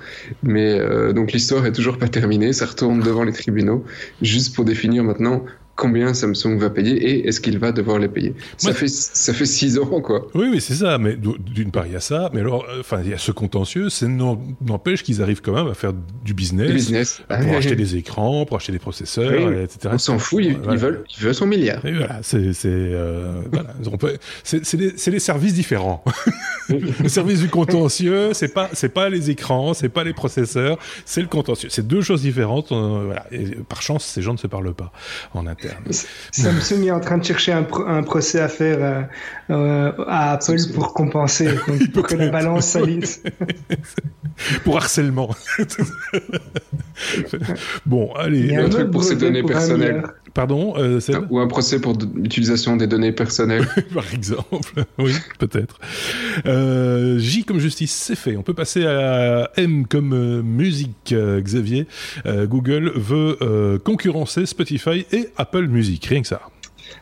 mais euh, donc l'histoire est toujours pas terminée. Ça retourne devant les tribunaux juste pour définir maintenant combien Samsung va payer et est-ce qu'il va devoir les payer? Ça fait ça fait six ans quoi. Oui oui c'est ça. Mais d'une part il y a ça, mais alors euh, enfin il y a ce contentieux, c'est n'empêche qu'ils arrivent quand même à faire du business, du business. pour ah, acheter des écrans, pour acheter des processeurs, etc. On s'en fout, ils, veulent ils veulent son milliard. Et voilà c'est euh, voilà, des, services différents. le service du contentieux c'est pas c'est pas les écrans, c'est pas les processeurs, c'est le contentieux. C'est deux choses différentes. Euh, voilà. Et par chance ces gens ne se parlent pas en interne. Samsung est en train de chercher un, un procès à faire euh, euh à Apple pour compenser, pour que la balance s'aligne. pour harcèlement. bon, allez. Un, un truc pour ses données personnelles. Pardon, euh, Ou un procès pour l'utilisation des données personnelles. Par exemple, oui, peut-être. Euh, J comme justice, c'est fait. On peut passer à M comme euh, musique, euh, Xavier. Euh, Google veut concurrencer Spotify et Apple Music, rien que ça.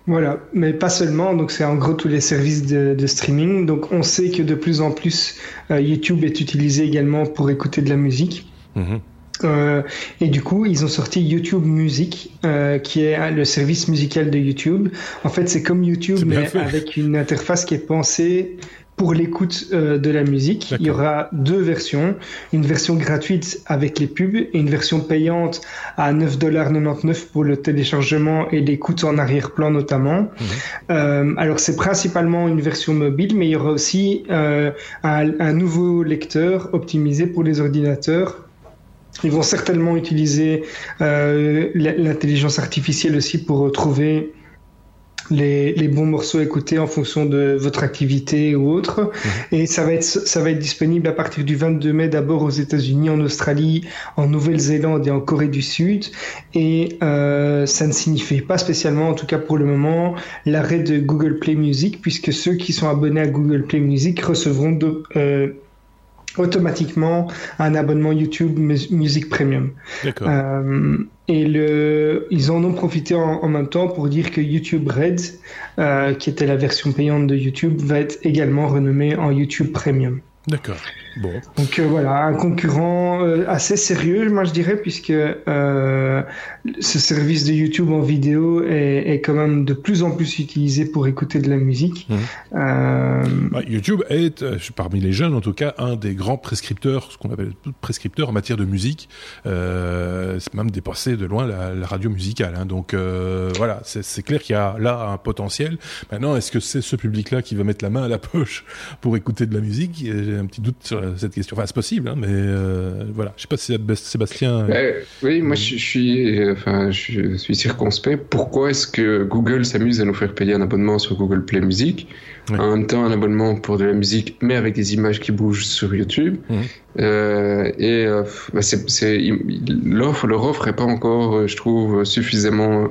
Voilà, mais pas seulement. Donc c'est en gros tous les services de, de, streaming. Donc on sait que de plus en plus YouTube est utilisé également pour écouter de la musique. Mm euh, et du coup, ils ont sorti YouTube Music, euh, qui est le service musical de YouTube. En fait, c'est comme YouTube, mais avec une interface qui est pensée pour l'écoute euh, de la musique. Il y aura deux versions, une version gratuite avec les pubs et une version payante à 9,99$ pour le téléchargement et l'écoute en arrière-plan notamment. Mhm. Euh, alors c'est principalement une version mobile, mais il y aura aussi euh, un, un nouveau lecteur optimisé pour les ordinateurs ils vont certainement utiliser euh, l'intelligence artificielle aussi pour trouver les, les, bons morceaux à écouter en fonction de votre activité ou autre. Mhm. Et ça va être ça va être disponible à partir du 22 mai d'abord aux États-Unis, en Australie, en Nouvelle-Zélande et en Corée du Sud. Et euh, ça ne signifie pas spécialement, en tout cas pour le moment, l'arrêt de Google Play Music, puisque ceux qui sont abonnés à Google Play Music recevront de, euh, automatiquement un abonnement YouTube Music Premium. Euh, et le, ils en ont profité en, même temps pour dire que YouTube Red, euh, qui était la version payante de YouTube, va être également renommé en YouTube Premium. D'accord. Bon. Donc euh, voilà, un concurrent euh, assez sérieux, moi je dirais, puisque euh, ce service de YouTube en vidéo est, est, quand même de plus en plus utilisé pour écouter de la musique. Mmh. Bah, YouTube est, parmi les jeunes en tout cas, un des grands prescripteurs, ce qu'on appelle prescripteurs en matière de musique. c'est même dépassé de loin la, la radio musicale. Hein. Donc voilà, c'est clair qu'il y a là un potentiel. Maintenant, est-ce que c'est ce public-là qui va mettre la main à la poche pour écouter de la musique? J'ai un petit doute sur cette question. Enfin, c'est possible, hein, mais euh, voilà. Je sais pas si Sébastien. Euh, oui, moi, je, suis, enfin, je suis circonspect. Pourquoi est-ce que Google s'amuse à nous faire payer un abonnement sur Google Play Music En même temps, un abonnement pour de la musique, mais avec des images qui bougent sur YouTube? Mmh. Euh, et bah, l'offre, leur offre est pas encore, je trouve, suffisamment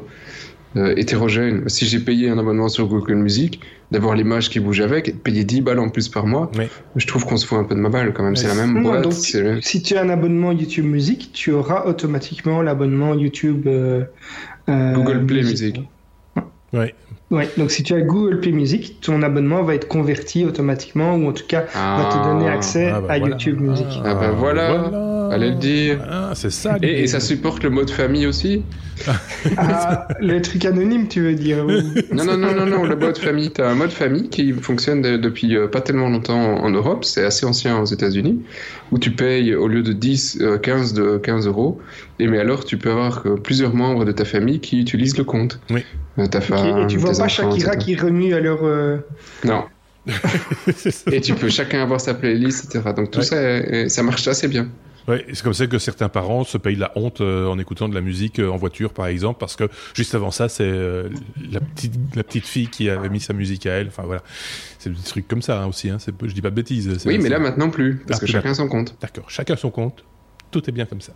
euh, hétérogène. Si j'ai payé un abonnement sur Google Music, d'avoir l'image qui bouge avec, et de payer 10 balles en plus par mois, je trouve qu'on se fout un peu de ma balle quand même. C'est la même boîte. Donc, si tu as un abonnement YouTube Music, tu auras automatiquement l'abonnement YouTube euh, euh, Google Play Music. Ouais. Ouais, donc si tu as Google Play Music, ton abonnement va être converti automatiquement, ou en tout cas va te ah. donner accès ah, bah à YouTube Music. Ah, bah voilà. Allez le dire. Ah, c'est ça. Et, ça supporte le mode famille aussi ah, Le truc anonyme, tu veux dire Non, non, non, non, non, le mode famille. Tu as un mode famille qui fonctionne depuis euh, pas tellement longtemps en Europe, c'est assez ancien aux États-Unis, où tu payes au lieu de 10, 15, euh, de 15 euros. Et mais alors, tu peux avoir plusieurs membres de ta famille qui utilisent le compte. Oui. Euh, ta femme, Et tu vois pas Shakira qui remue à leur. Non. et tu peux chacun avoir sa playlist, etc. Donc tout ça, ça marche assez bien. Ouais, c'est comme ça que certains parents se payent la honte euh, en écoutant de la musique euh, en voiture, par exemple, parce que juste avant ça, c'est euh, la petite la petite fille qui avait mis sa musique à elle. Enfin voilà, c'est des trucs comme ça hein, aussi. Hein. Je dis pas de bêtises. Oui, mais là maintenant plus, parce que chacun son compte. D'accord, chacun son compte tout est bien comme ça.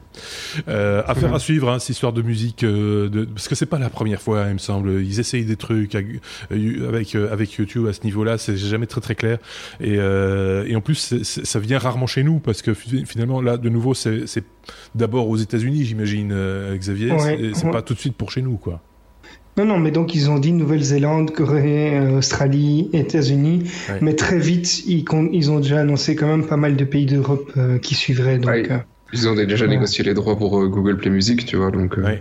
Euh, affaire à suivre, hein, cette histoire de musique, euh, de, parce que c'est pas la première fois, il me semble. Ils essayent des trucs euh, avec euh, avec YouTube à ce niveau-là, c'est jamais très très clair. Et, euh, et en plus, ça vient rarement chez nous parce que finalement là, de nouveau, c'est d'abord aux États-Unis, j'imagine, Xavier. c'est pas tout de suite pour chez nous, quoi. Non, non, mais donc ils ont dit Nouvelle-Zélande, Corée, Australie, États-Unis, mais très vite ils, ils, ont déjà annoncé quand même pas mal de pays d'Europe qui suivraient. Donc, ils ont déjà négocié les droits pour euh, Google Play Music, tu vois, donc. Euh,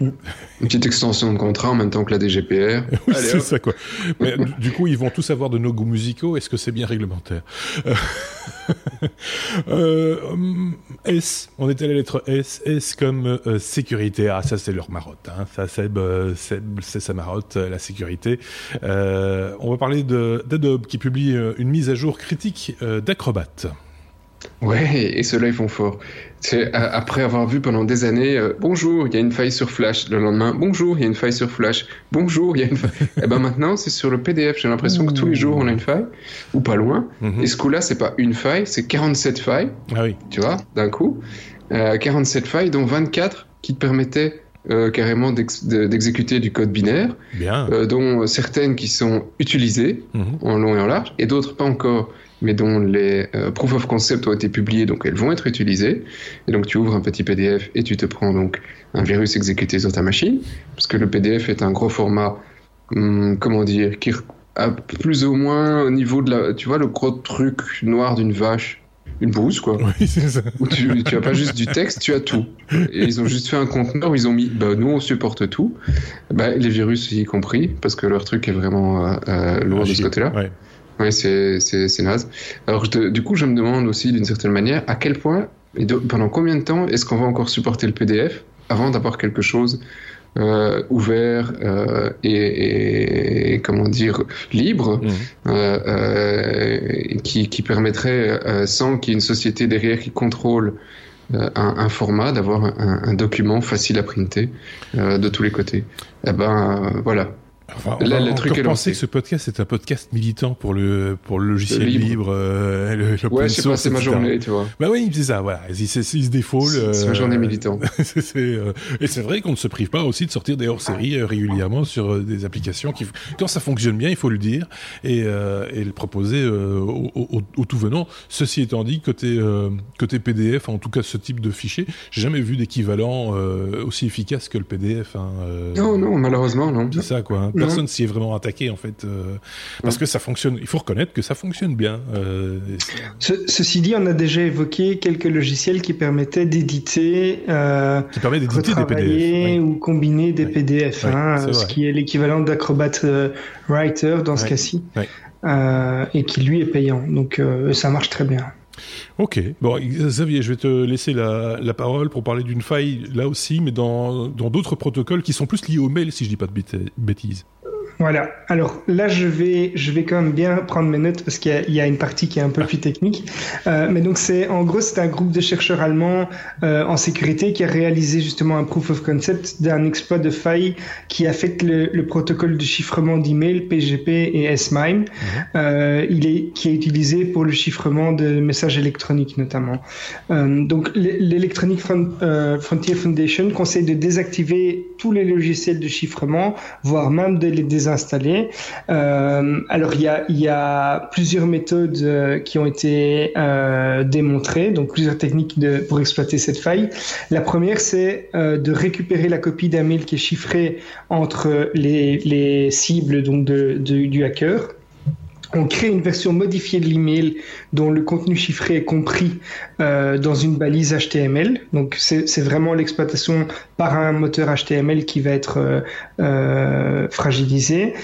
une petite extension de contrat en même temps que la DGPR. oui, c'est ça quoi. Mais du coup, ils vont tous avoir de nos goûts musicaux. Est-ce que c'est bien réglementaire? Euh, S. On était à la lettre S. S comme sécurité. Ah, ça c'est leur marotte. Hein. Ça c'est sa marotte, la sécurité. on va parler d'Adobe qui publie une mise à jour critique d'Acrobat. Ouais, et ceux-là, ils font fort. C'est après avoir vu pendant des années, euh, bonjour, il y a une faille sur Flash. Le lendemain, bonjour, il y a une faille sur Flash. Bonjour, il y a une faille. et eh ben maintenant, c'est sur le PDF. J'ai l'impression que tous les jours, on a une faille, ou pas loin. Mhm. Et ce coup-là, c'est pas une faille, c'est 47 failles. Ah oui. Tu vois, d'un coup. Euh, 47 failles, dont 24 qui te permettaient euh, carrément d'exécuter du code binaire, Bien. Euh, dont certaines qui sont utilisées mhm. en long et en large, et d'autres pas encore mais dont les euh, proof of concept ont été publiés, donc elles vont être utilisées. Et donc tu ouvres un petit PDF et tu te prends donc un virus exécuté sur ta machine, parce que le PDF est un gros format, hum, comment dire, qui a plus ou moins au niveau de la, tu vois, le gros truc noir d'une vache. Une bouse, quoi. Oui, c'est ça. Où tu, tu as pas juste du texte, tu as tout. Et ils ont juste fait un conteneur où ils ont mis, bah, nous, on supporte tout. Bah, les virus y compris, parce que leur truc est vraiment euh, euh lourd de ce côté-là. Ouais. Oui, c'est naze. Alors, du coup, je me demande aussi, d'une certaine manière, à quel point, et pendant combien de temps est-ce qu'on va encore supporter le PDF avant d'avoir quelque chose euh, ouvert euh, et, et, comment dire libre mmh. euh, qui, qui, permettrait sans qu'il y ait une société derrière qui contrôle un, un, format d'avoir un, un, document facile à printer de tous les côtés. Eh ben voilà, Enfin, on Là, va le truc penser que ce podcast est un podcast militant pour le pour le logiciel libre, libre euh, le, le Ouais, je sais pas, c'est ma journée, tu vois. Bah oui, c'est ça, voilà. Il, se défaut. C'est ma journée militant. euh, et c'est vrai qu'on ne se prive pas aussi de sortir des hors-séries euh, régulièrement sur euh, des applications qui, quand ça fonctionne bien, il faut le dire et, euh, et le proposer au, au, au, tout venant. Ceci étant dit, côté côté PDF, en tout cas ce type de fichier, j'ai jamais vu d'équivalent aussi efficace que le PDF. Hein, non, non, malheureusement, non. C'est ça, quoi. Hein personne s'y est vraiment attaqué en fait, euh, parce que ça fonctionne. Il faut reconnaître que ça fonctionne bien. Euh, ceci dit, on a déjà évoqué quelques logiciels qui permettaient d'éditer, euh, qui permet d'éditer des PDF ou combiner des PDF, hein, ce qui est l'équivalent d'Acrobat Writer dans ce cas-ci, et qui lui est payant. Donc ça marche très bien. Ok. Bon, Xavier, je vais te laisser la, parole pour parler d'une faille là aussi, mais dans d'autres protocoles qui sont plus liés au mail, si je dis pas de bêtises. Voilà. Alors là, je vais, je vais quand même bien prendre mes notes parce qu'il y, a une partie qui est un peu plus technique. Euh, mais donc c'est, en gros, c'est un groupe de chercheurs allemands euh, en sécurité qui a réalisé justement un proof of concept d'un exploit de faille qui affecte le, le protocole de chiffrement d'email PGP et S-MIME, mhm. euh, il est, qui est utilisé pour le chiffrement de messages électroniques notamment. Donc l'Electronic Frontier Foundation conseille de désactiver tous les logiciels de chiffrement, voire même de les désactiver installés. Euh, alors il y a, plusieurs méthodes euh, qui ont été euh, démontrées, donc plusieurs techniques pour exploiter cette faille. La première, c'est de récupérer la copie d'un mail qui est chiffré entre les, les cibles du hacker on crée une version modifiée de l'email dont le contenu chiffré est compris euh, dans une balise HTML. Donc c'est vraiment l'exploitation par un moteur HTML qui va être euh, euh, fragilisé.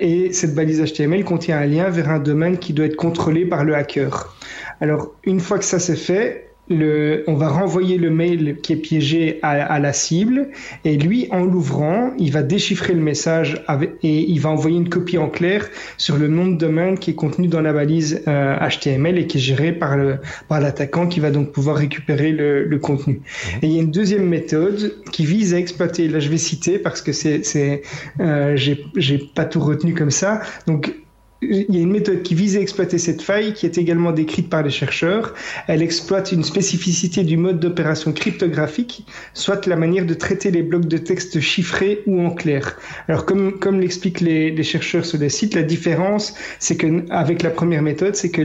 et cette balise HTML contient un lien vers un domaine qui doit être contrôlé par le hacker. Alors une fois que ça c'est fait, le, on va renvoyer le mail qui est piégé à, la cible et lui, en l'ouvrant, il va déchiffrer le message et il va envoyer une copie en clair sur le nom de domaine qui est contenu dans la balise HTML euh, et qui est géré par le par l'attaquant qui va donc pouvoir récupérer le, contenu. Mhm. Et il y a une deuxième méthode qui vise à exploiter. Là, je vais citer parce que c'est c'est euh, j'ai pas tout retenu comme ça. Donc il y a une méthode qui vise à exploiter cette faille qui est également décrite par les chercheurs. Elle exploite une spécificité du mode d'opération cryptographique, soit la manière de traiter les blocs de texte chiffrés ou en clair. Alors comme, l'expliquent les, chercheurs sur le site, la différence, c'est que avec la première méthode, c'est que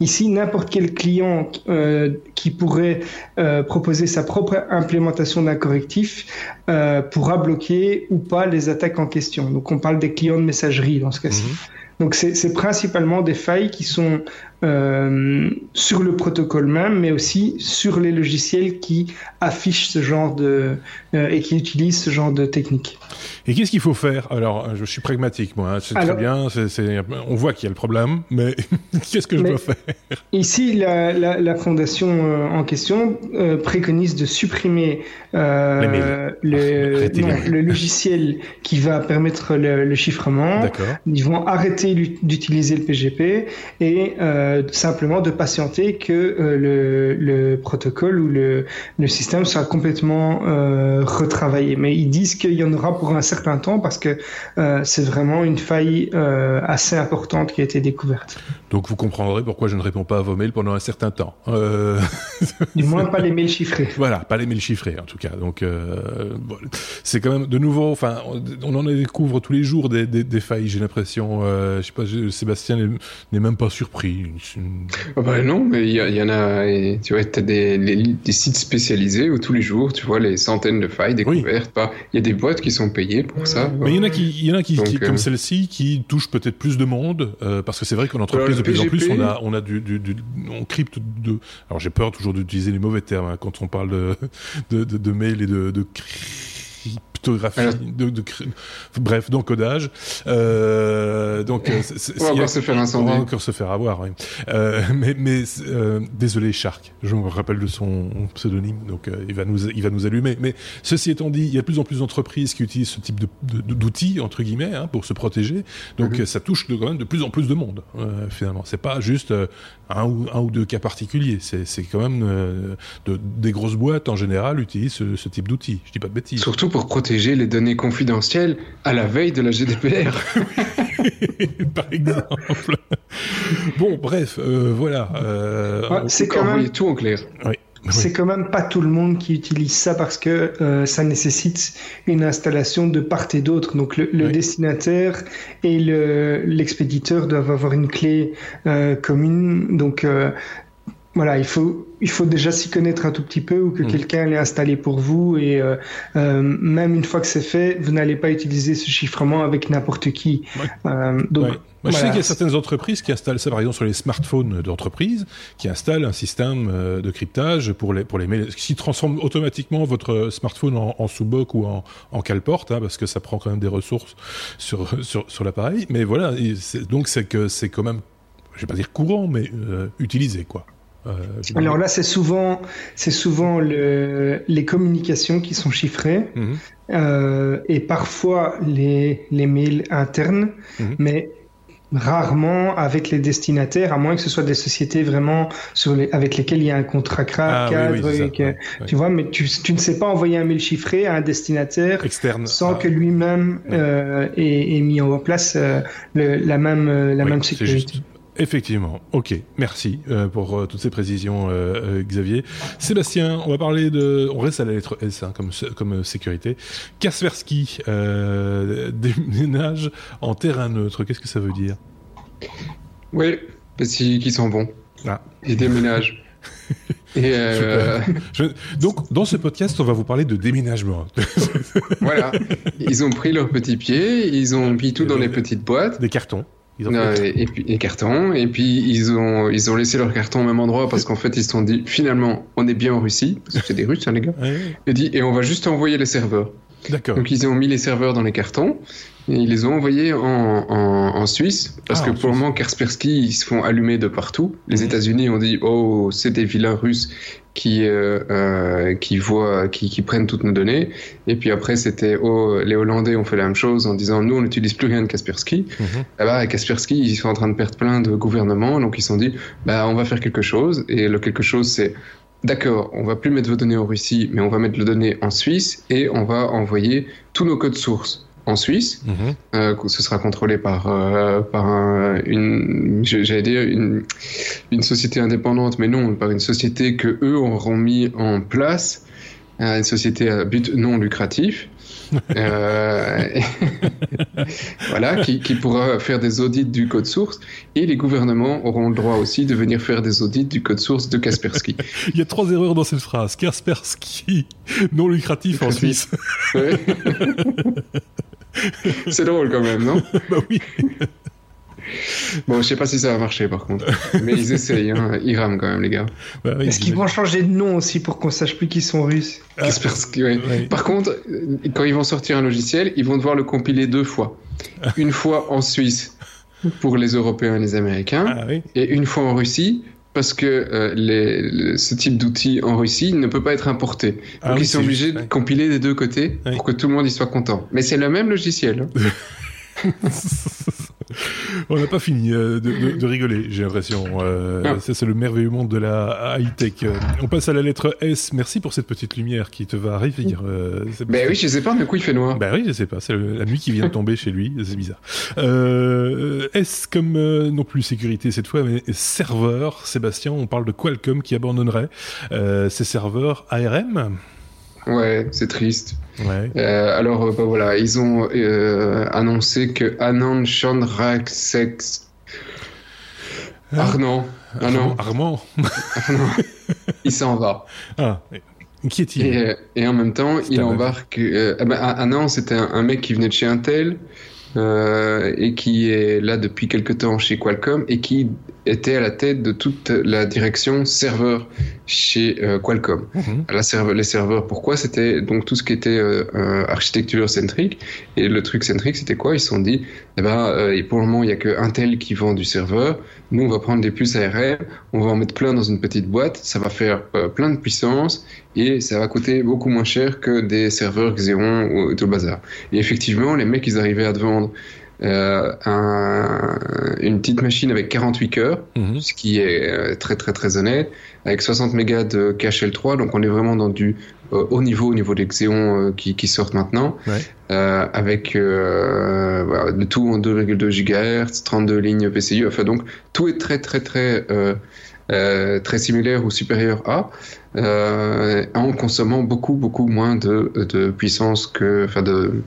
ici n'importe quel client euh, qui pourrait euh, proposer sa propre implémentation d'un correctif euh, pourra bloquer ou pas les attaques en question. Donc on parle des clients de messagerie dans ce cas-ci. Mhm. Donc c'est principalement des failles qui sont euh, sur le protocole même, mais aussi sur les logiciels qui affichent ce genre de euh, et qui utilisent ce genre de technique. Et qu'est-ce qu'il faut faire? Alors, je suis pragmatique, moi. Hein. C'est très bien. on voit qu'il y a le problème, mais qu'est-ce que je dois faire? Ici, la, la, la fondation euh, en question euh, préconise de supprimer euh, le, non, le, logiciel qui va permettre le, le chiffrement. Ils vont arrêter d'utiliser le PGP et euh, simplement de patienter que euh, le, le, protocole ou le, le système soit complètement euh, retravaillé. Mais ils disent qu'il y en aura pour un certain temps parce que c'est vraiment une faille assez importante qui a été découverte. Donc vous comprendrez pourquoi je ne réponds pas à vos mails pendant un certain temps. Du moins pas les mails chiffrés. Voilà, pas les mails chiffrés en tout cas. Donc c'est quand même de nouveau, enfin on en découvre tous les jours des, des, des failles. J'ai l'impression, je sais pas, Sébastien n'est même pas surpris. Ah bah non, mais il y, en a, tu vois, tu as des, des, sites spécialisés où tous les jours, tu vois, les centaines de failles découvertes. Il y a des boîtes qui sont payées pour ça. Mais il y en a qui, y en a qui, comme euh, celle-ci, qui touchent peut-être plus de monde, euh, parce que c'est vrai qu'en entreprise, de plus en plus, on a, on a du, du, du on crypte de, alors j'ai peur toujours d'utiliser les mauvais termes, hein, quand on parle de, de, de, de mail et de, de de, bref, d'encodage. Euh, donc, euh, on va encore se faire incendier. On va encore se faire avoir. Oui. Euh, mais, mais euh, désolé, Shark. Je me rappelle de son pseudonyme, donc euh, il va nous, il va nous allumer. Mais ceci étant dit, il y a de plus en plus d'entreprises qui utilisent ce type de, d'outils entre guillemets hein, pour se protéger. Donc, mhm. ça touche de, quand même de plus en plus de monde. finalement, c'est pas juste un ou, un ou deux cas particuliers. C'est, c'est quand même de, des grosses boîtes en général utilisent ce, ce type d'outils. Je dis pas de bêtises. Surtout pour protéger les données confidentielles à la veille de la GDPR. Par exemple. bon, bref, euh, voilà. Euh, c'est quand même tout en clair. C'est quand même pas tout le monde qui utilise ça parce que euh, ça nécessite une installation de part et d'autre. Donc le, destinataire et l'expéditeur doivent avoir une clé commune. Donc voilà, il faut, il faut déjà s'y connaître un tout petit peu ou que mmh. quelqu'un l'ait installé pour vous et euh, euh, même une fois que c'est fait, vous n'allez pas utiliser ce chiffrement avec n'importe qui. Euh, donc, Je sais qu'il y a certaines entreprises qui installent ça, par exemple sur les smartphones d'entreprise, qui installent un système de cryptage pour les pour les mails, qui transforme automatiquement votre smartphone en, en sous-boc ou en, en cale-porte, hein, parce que ça prend quand même des ressources sur sur, sur l'appareil. Mais voilà, donc c'est que c'est quand même, je vais pas dire courant, mais utilisé quoi. Euh, Alors là, c'est souvent, c'est souvent le, les communications qui sont chiffrées mhm. euh, et parfois les, les mails internes, mhm. mais rarement avec les destinataires, à moins que ce soit des sociétés vraiment sur les, avec lesquelles il y a un contrat ah cadre, tu vois, mais tu, tu, ne sais pas envoyer un mail chiffré à un destinataire externe sans ah. que lui-même euh, ait, ait, mis en place euh, le, la même la même sécurité. Effectivement. Ok. Merci euh, pour euh, toutes ces précisions, euh, Xavier. Sébastien, on va parler de. On reste à la lettre S hein, comme comme sécurité. Kaspersky déménage en terrain neutre. Qu'est-ce que ça veut dire? Oui, parce qu'ils sont bons. Ah. Ils déménagent. Et Donc, dans ce podcast, on va vous parler de déménagement. voilà. Ils ont pris leurs petits pieds, ils ont mis tout dans les petites boîtes. Des cartons. Ils ont et, puis les cartons et puis ils ont ils ont laissé leurs cartons au même endroit parce qu'en fait ils se sont dit finalement on est bien en Russie parce que c'est des Russes hein, les gars. Et dit et on va juste envoyer les serveurs. D'accord. Donc ils ont mis les serveurs dans les cartons et ils les ont envoyés en, en, en Suisse parce ah, que pour le moment Kaspersky ils se font allumer de partout. Les mhm. États-Unis ont dit oh c'est des vilains Russes qui euh, euh, qui voient, qui, qui, prennent toutes nos données. Et puis après, c'était oh, les Hollandais ont fait la même chose en disant nous on n'utilise plus rien de Kaspersky. Mm -hmm. Kaspersky ils sont en train de perdre plein de gouvernements, donc ils se sont dit bah on va faire quelque chose. Et le quelque chose c'est D'accord, on va plus mettre vos données en Russie, mais on va mettre les données en Suisse et on va envoyer tous nos codes sources en Suisse. Euh, ce sera contrôlé par, euh, par une, j'allais dire une, une, société indépendante, mais non, par une société que eux auront mis en place, euh, une société à but non lucratif. voilà, qui, qui, pourra faire des audits du code source et les gouvernements auront le droit aussi de venir faire des audits du code source de Kaspersky. Il y a trois erreurs dans cette phrase. Kaspersky, non lucratif, en Suisse. C'est drôle quand même, non Bah oui. Bon, je sais pas si ça va marcher par contre. Mais ils essayent, hein. ils rament quand même, les gars. Bah Est-ce qu'ils vont changer de nom aussi pour qu'on sache plus qu'ils sont russes ah. Par contre, quand ils vont sortir un logiciel, ils vont devoir le compiler deux fois. Une fois en Suisse pour les Européens et les Américains, ah et une fois en Russie parce que euh, les, ce type d'outil en Russie ne peut pas être importé. Ah Donc ils sont obligés de compiler des deux côtés pour que tout le monde y soit content. Mais c'est le même logiciel. On n'a pas fini euh, de, rigoler, j'ai l'impression. Euh, ça, c'est le merveilleux monde de la high-tech. Euh, on passe à la lettre S. Merci pour cette petite lumière qui te va réveiller. ben oui, je sais pas, mais coup il fait noir. Ben oui, je sais pas. C'est la nuit qui vient de tomber chez lui. C'est bizarre. S comme non plus sécurité cette fois, mais serveur. Sébastien, on parle de Qualcomm qui abandonnerait ses serveurs ARM. Ouais, c'est triste. Ouais. Euh, alors, euh, bah, voilà, ils ont euh, annoncé que Anand Chandrasex. Ah. Arnaud. Arnaud. Armand. il s'en va. Ah, qui est-il? Et, et, en même temps, il embarque. Euh, bah, Anand, c'était un, un, mec qui venait de chez Intel. Et qui est là depuis quelque temps chez Qualcomm et qui était à la tête de toute la direction serveur chez euh, Qualcomm. Mhm. La les serveurs, pourquoi? C'était donc tout ce qui était euh, euh, architecture centrique. Et le truc centrique, c'était quoi? Ils se sont dit, eh ben, et pour le moment, il y a que Intel qui vend du serveur. Nous, on va prendre des puces ARM, on va en mettre plein dans une petite boîte. Ça va faire plein de puissance et ça va coûter beaucoup moins cher que des serveurs Xeon ou tout le bazar. Et effectivement, les mecs, ils arrivaient à te vendre euh, un, une petite machine avec 48 cœurs, mhm. ce qui est euh, très très très honnête, avec 60 mégas de cache L3, donc on est vraiment dans du euh, haut niveau au niveau des Xeon qui, qui, sortent maintenant, ouais. avec voilà, de tout en 2,2 GHz, 32 lignes PCI, enfin donc tout est très très très très similaire ou supérieur à, en consommant beaucoup beaucoup moins de, de puissance que, enfin de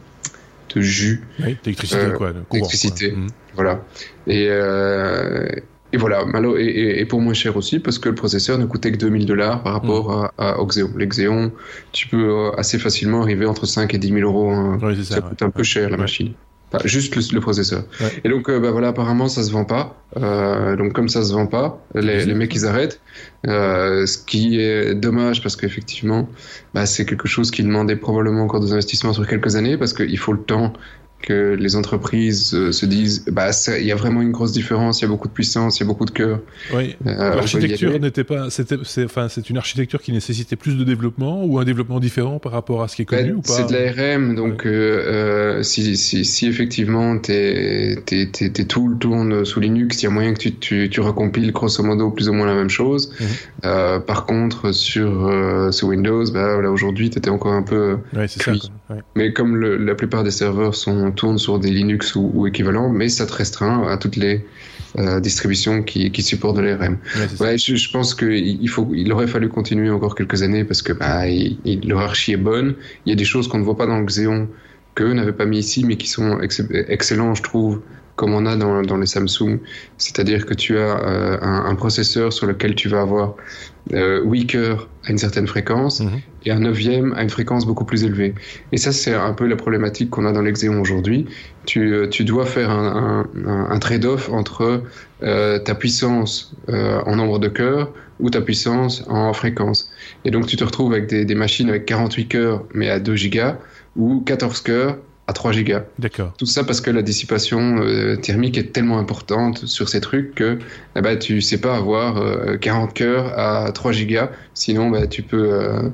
de jus. d'électricité, euh, quoi. D'électricité, mhm. voilà. Et, euh, Et voilà, et, et, pour moins cher aussi, parce que le processeur ne coûtait que 2000 dollars par rapport mm. à, au Xeon. Les Xeon, tu peux euh, assez facilement arriver entre 5 et 10 000 euros. Hein. ça, coûte un peu cher la machine. Juste le, processeur. Et donc, euh, bah, voilà, apparemment, ça se vend pas. Euh, donc, comme ça se vend pas, les, les mecs, ils arrêtent. Euh, ce qui est dommage parce qu'effectivement, bah, c'est quelque chose qui demandait probablement encore des investissements sur quelques années parce qu'il faut le temps que les entreprises euh, se disent bah il y a vraiment une grosse différence, il y a beaucoup de puissance, il y a beaucoup de cœur. Oui. Euh, L'architecture n'était pas, c'était, c'est, enfin, c'est une architecture qui nécessitait plus de développement ou un développement différent par rapport à ce qui est connu ou pas? C'est de l'ARM, donc euh, euh, si, si, si, effectivement tes, tes, tes, tes, tools tournent sous Linux, il y a moyen que tu, tu, tu recompiles grosso modo plus ou moins la même chose. Mhm. par contre, sur, sur Windows, bah, là aujourd'hui, tu étais encore un peu ouais, c'est ça, ouais. Mais comme le, la plupart des serveurs sont tourne sur des Linux ou, ou équivalents, mais ça te restreint à toutes les euh, distributions qui, qui supportent de l'ARM. Ouais, ouais, je, je, pense qu'il faut, il aurait fallu continuer encore quelques années parce que bah, il, il, est bonne. Il y a des choses qu'on ne voit pas dans le Xeon que n'avait pas mis ici, mais qui sont ex excellents, je trouve, comme on a dans, dans les Samsung. C'est-à-dire que tu as euh, un, un, processeur sur lequel tu vas avoir euh, 8 cœurs à une certaine fréquence -hmm. Et un neuvième à une fréquence beaucoup plus élevée. Et ça, c'est un peu la problématique qu'on a dans l'Exéon aujourd'hui. Tu, euh, tu dois faire un, un, un trade-off entre euh, ta puissance euh, en nombre de cœurs ou ta puissance en fréquence. Et donc, tu te retrouves avec des, des machines avec 48 cœurs mais à 2 gigas ou 14 cœurs à 3 gigas. D'accord. Tout ça parce que la dissipation euh, thermique est tellement importante sur ces trucs que eh ben, tu sais pas avoir euh, 40 cœurs à 3 gigas, sinon bah, tu peux euh,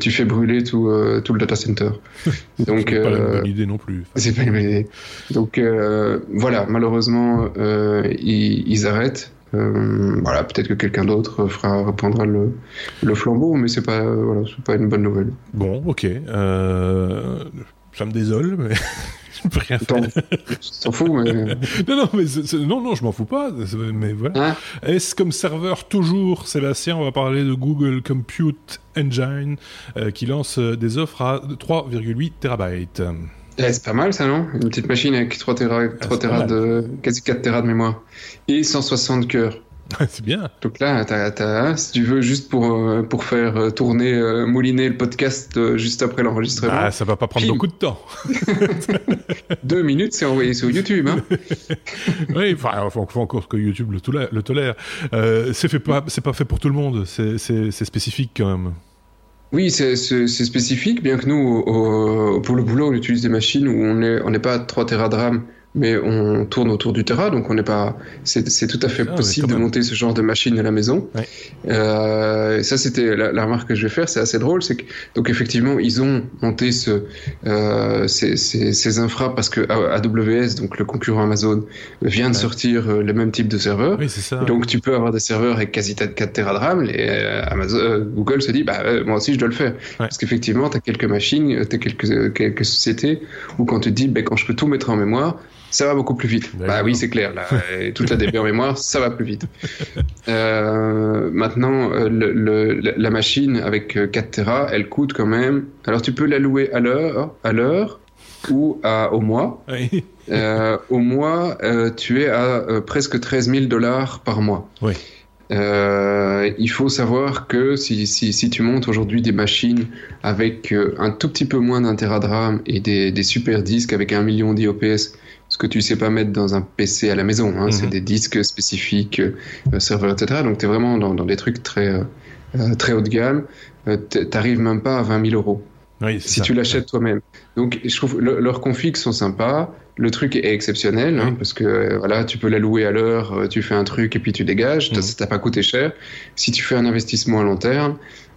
tu fais brûler tout, euh, tout le data center. Donc c'est pas une bonne idée non plus. C'est pas une bonne idée. Donc voilà, malheureusement ils, ils, arrêtent. voilà, peut-être que quelqu'un d'autre fera reprendra le, le flambeau, mais c'est pas voilà, c'est pas une bonne nouvelle. Bon, ok ça me désole, mais faire. T'en fous, mais... non, non, mais non, non, je m'en fous pas. Mais voilà. Hein Est-ce comme serveur toujours, Sébastien, on va parler de Google Compute Engine euh, qui lance euh, des offres à 3,8 terabytes. Eh, c'est pas mal ça, non? Une petite machine avec 3 Tera, 3 ah, Tera de, quasi 4 Tera de mémoire. Et 160 cœurs. c'est bien. Donc là, si tu veux, juste pour, euh, pour faire euh, tourner, euh, mouliner le podcast euh, juste après l'enregistrement. Ah, ça va pas prendre beaucoup de temps. Deux minutes, c'est envoyé sur YouTube. Hein. oui, enfin, il faut, faut, encore que YouTube le tolère. Le tolère. c'est, fait pas, c'est pas fait pour tout le monde. C'est, spécifique quand même. Oui, c'est, spécifique, bien que nous, au, pour le boulot, on utilise des machines où on n'est on est pas à 3 Tera de RAM mais on tourne autour du Terra, donc on n'est pas. C'est tout à fait ah, possible de monter ce genre de machine à la maison. Ouais. Euh, ça, c'était la, la, remarque que je vais faire. C'est assez drôle, c'est que donc effectivement, ils ont monté ce, euh, ces, ces, ces, infras parce que AWS, donc le concurrent Amazon, vient de sortir euh, le même type de serveur. Oui, ça. Donc tu peux avoir des serveurs avec quasi 4 Tera de RAM. Et euh, Amazon, euh, Google se dit, bah moi aussi je dois le faire, parce qu'effectivement, tu as quelques machines, tu as quelques quelques sociétés où quand tu te dis, bah, quand je peux tout mettre en mémoire ça va beaucoup plus vite. Bah oui, c'est clair. Là, toute la DB en mémoire, ça va plus vite. Euh, maintenant, euh, le, le, la machine avec 4 euh, Tera, elle coûte quand même. Alors, tu peux la louer à l'heure, à l'heure ou à, au mois. Oui. euh, au mois, euh, tu es à presque 13 000 dollars par mois. Oui. Euh, il faut savoir que si, si, si tu montes aujourd'hui des machines avec euh, un tout petit peu moins d'un Tera de RAM et des, des super disques avec un million d'IOPS, ce que tu sais pas mettre dans un PC à la maison. Hein, mm -hmm. C'est des disques spécifiques, euh, serveurs, etc. Donc tu es vraiment dans, dans, des trucs très, euh, très haut de gamme. Euh, T'arrives même pas à 20 000 euros. Oui, si ça. tu l'achètes toi-même. Donc je trouve le, leurs configs sont sympas. Le truc est exceptionnel hein, parce que euh, voilà, tu peux la louer à l'heure, euh, tu fais un truc et puis tu dégages. Mm -hmm. Ça t'a pas coûté cher. Si tu fais un investissement à long terme,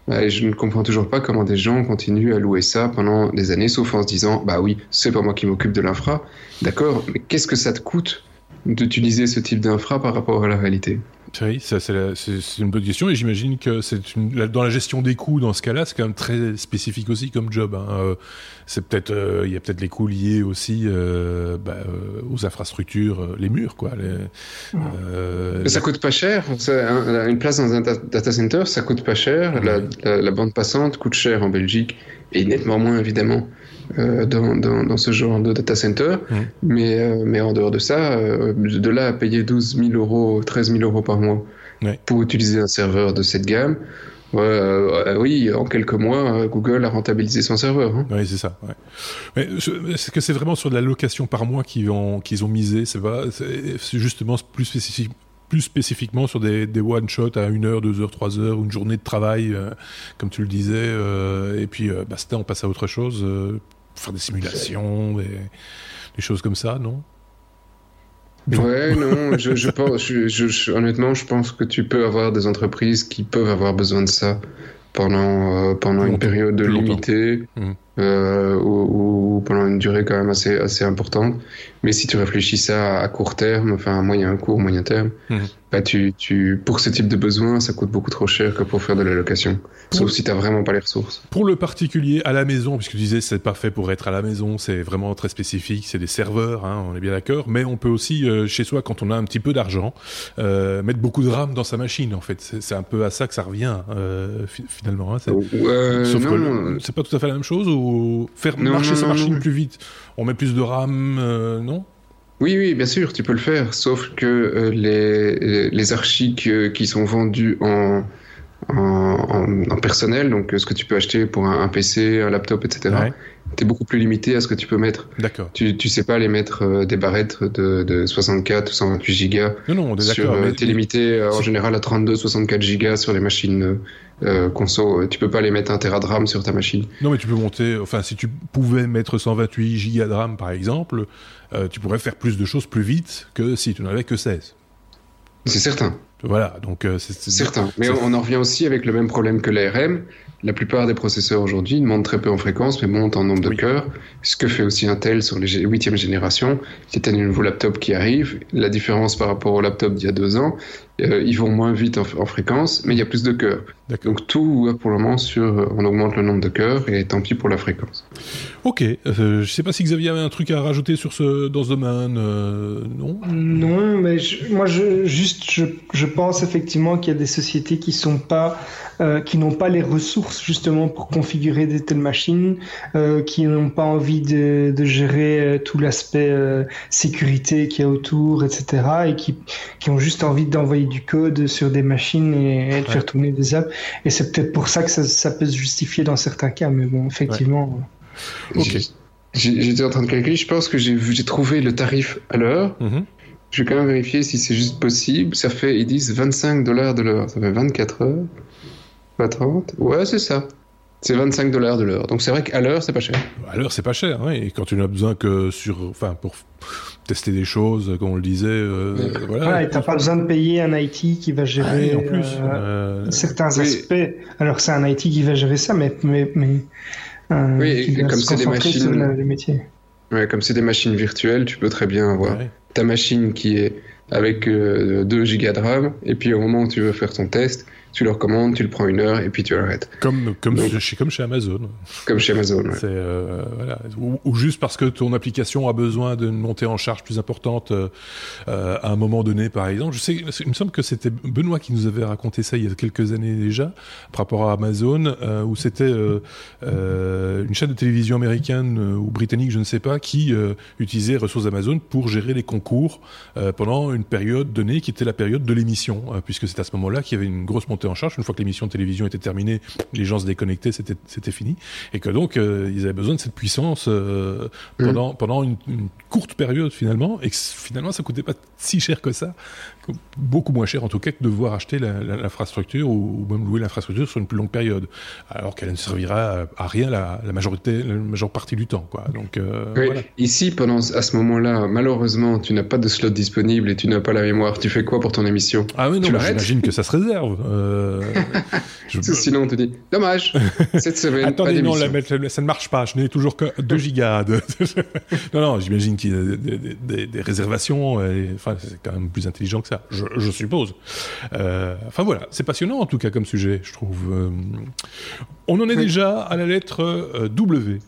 bah, je ne comprends toujours pas comment des gens continuent à louer ça pendant des années, sauf en se disant bah oui, c'est pas moi qui m'occupe de l'infra. D'accord, mais qu'est-ce que ça te coûte d'utiliser ce type d'infra par rapport à la réalité? Oui, c'est une bonne question et j'imagine que c'est dans la gestion des coûts dans ce cas-là, c'est quand même très spécifique aussi comme job. Hein. Euh, c'est peut-être euh, il y a peut-être les coûts liés aussi euh, bah, euh, aux infrastructures, les murs quoi. Les, Mais ça coûte pas cher. Un, une place dans un data center, ça coûte pas cher. Ouais. La, la, la, bande passante coûte cher en Belgique et nettement moins évidemment dans, dans, ce genre de data center. Mmh. Mais, mais en dehors de ça, de là à payer 12 000 euros, 13 000 euros par mois pour utiliser un serveur de cette gamme, oui, en quelques mois, Google a rentabilisé son serveur. Hein. Oui, c'est ça. Mais est-ce que c'est vraiment sur de la location par mois qu'ils ont, qu'ils ont misé? C'est c'est justement plus spécifique, plus spécifiquement sur des, des one-shots à 1 heure, 2 heures, 3 heures, une journée de travail, euh, comme tu le disais, euh, et puis euh, basta, on passe à autre chose, faire des simulations, des, des, choses comme ça, non? Ouais, non, je, je pense, je, honnêtement, je pense que tu peux avoir des entreprises qui peuvent avoir besoin de ça pendant, pendant une période limitée. Mmh. Euh, ou, pendant une durée quand même assez, assez importante. Mais si tu réfléchis ça à court terme, enfin à moyen, court, moyen terme, mhm. bah tu, tu, pour ce type de besoin, ça coûte beaucoup trop cher que pour faire de la location. Sauf si tu n'as vraiment pas les ressources. Pour le particulier à la maison, puisque tu disais c'est pas fait pour être à la maison, c'est vraiment très spécifique, c'est des serveurs, hein, on est bien d'accord. Mais on peut aussi, euh, chez soi, quand on a un petit peu d'argent, euh, mettre beaucoup de RAM dans sa machine. En fait, c'est un peu à ça que ça revient euh, finalement. Hein, Sauf que c'est pas tout à fait la même chose ou faire marcher sa machine plus vite. On met plus de RAM, euh, non? Oui, oui, bien sûr, tu peux le faire, sauf que euh, les, les archis qui sont vendus en, en, personnel, donc euh, ce que tu peux acheter pour un, PC, un laptop, etc., tu es beaucoup plus limité à ce que tu peux mettre. D'accord. Tu, tu sais pas les mettre des barrettes de, de 64 ou 128 gigas. Non, non, on est d'accord. Tu es limité en général à 32, 64 gigas sur les machines euh, conso, tu peux pas les mettre un Tera de RAM sur ta machine. Non, mais tu peux monter. Enfin, si tu pouvais mettre 128 Go de RAM, par exemple, euh, tu pourrais faire plus de choses plus vite que si tu n'en avais que 16. C'est certain. Voilà, donc euh, c'est certain. Mais on en revient aussi avec le même problème que l'ARM. La plupart des processeurs aujourd'hui montent très peu en fréquence, mais montent en nombre de cœurs. Ce que fait aussi Intel sur les huitième génération, qui est un nouveau laptop qui arrive. La différence par rapport au laptop d'il y a deux ans, euh, ils vont moins vite en, fréquence, mais il y a plus de cœurs. Donc tout pour le moment sur, euh, on augmente le nombre de cœurs et tant pis pour la fréquence. Ok, euh, je ne sais pas si Xavier avait un truc à rajouter sur ce, dans ce domaine, non? Non, mais moi je, juste je, je pense effectivement qu'il y a des sociétés qui sont pas, qui n'ont pas les ressources justement pour configurer des telles machines, qui n'ont pas envie de, de gérer tout l'aspect sécurité qu'il y a autour, etc. et qui, qui ont juste envie d'envoyer du code sur des machines et, de faire tourner des apps. Et c'est peut-être pour ça que ça, peut se justifier dans certains cas. Mais bon, effectivement. Ok. J'étais en train de calculer. Je pense que j'ai trouvé le tarif à l'heure. Mm-hmm. Je vais quand même vérifier si c'est juste possible. Ça fait, ils disent 25 dollars de l'heure. Ça fait 24 heures. Pas 30. Ouais, c'est ça. C'est 25 dollars de l'heure. Donc c'est vrai qu'à l'heure, c'est pas cher. À l'heure, c'est pas cher. Oui. Et quand tu n'as besoin que sur, enfin, pour tester des choses, comme on le disait. Euh, voilà. et t'as pas besoin de payer un IT qui va gérer ah en plus, euh, euh, certains aspects. Alors c'est un IT qui va gérer ça, mais mais, mais oui, comme c'est des machines, les métiers. Ouais, comme c'est des machines virtuelles, tu peux très bien avoir ta machine qui est avec 2 gigas de RAM, et puis au moment où tu veux faire ton test, tu leur commandes, tu le prends une heure et puis tu l'arrêtes. Comme, comme, chez, comme chez Amazon. Comme chez Amazon, euh, voilà. ou, juste parce que ton application a besoin d'une montée en charge plus importante euh, à un moment donné, par exemple. Je sais, il me semble que c'était Benoît qui nous avait raconté ça il y a quelques années déjà, par rapport à Amazon, euh, où c'était une chaîne de télévision américaine ou britannique, je ne sais pas, qui utilisait ressources Amazon pour gérer les concours pendant une période donnée qui était la période de l'émission, puisque c'est à ce moment-là qu'il y avait une grosse montée en charge. Une fois que l'émission de télévision était terminée, les gens se déconnectaient, c'était, c'était fini. Et que donc, euh, ils avaient besoin de cette puissance euh, pendant, mm. pendant une, courte période finalement. Et que finalement, ça coûtait pas si cher que ça. Beaucoup moins cher en tout cas que de devoir acheter l'infrastructure ou, même louer l'infrastructure sur une plus longue période. Alors qu'elle ne servira à rien la, majorité, la majeure partie du temps. Quoi. Donc, euh, Ici, pendant, à ce moment-là, malheureusement, tu n'as pas de slot disponible et tu n'as pas la mémoire. Tu fais quoi pour ton émission? Ah oui, non, j'imagine que ça se réserve. Euh, sinon, on te dit, dommage, cette semaine. Attendez, non, ça ne marche pas. Je n'ai toujours que 2 gigas. non, non, j'imagine qu'il y a des, réservations. Enfin, c'est quand même plus intelligent que ça, je, suppose. Euh, enfin voilà, c'est passionnant en tout cas comme sujet, je trouve. Euh, on en est déjà à la lettre W.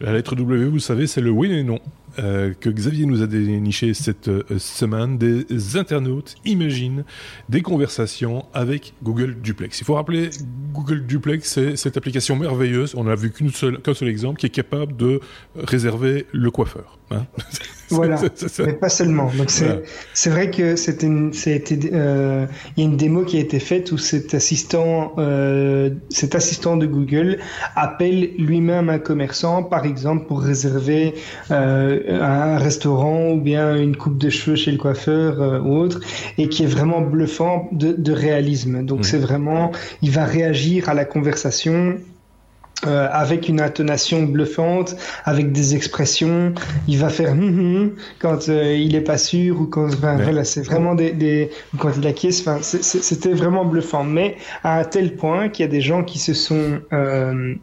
La lettre W, vous savez, c'est le oui et non. Euh, que Xavier nous a déniché cette euh, semaine. Des internautes imaginent des conversations avec Google Duplex. Il faut rappeler, Google Duplex, c'est cette application merveilleuse, on n'a vu qu'un seul, seul exemple, qui est capable de réserver le coiffeur. Hein voilà, mais pas seulement. Donc c'est vrai que c'était euh, il y a une démo qui a été faite où cet assistant euh, cet assistant de Google appelle lui-même un commerçant, par exemple pour réserver euh, un restaurant ou bien une coupe de cheveux chez le coiffeur euh, ou autre, et qui est vraiment bluffant de, de réalisme. Donc mmh. c'est vraiment, il va réagir à la conversation euh, avec une intonation bluffante, avec des expressions. Il va faire hum, hum quand euh, il est pas sûr ou quand voilà, c'est vraiment des, des, quand il acquiesce. Enfin, c'était vraiment bluffant, mais à un tel point qu'il y a des gens qui se sont euh,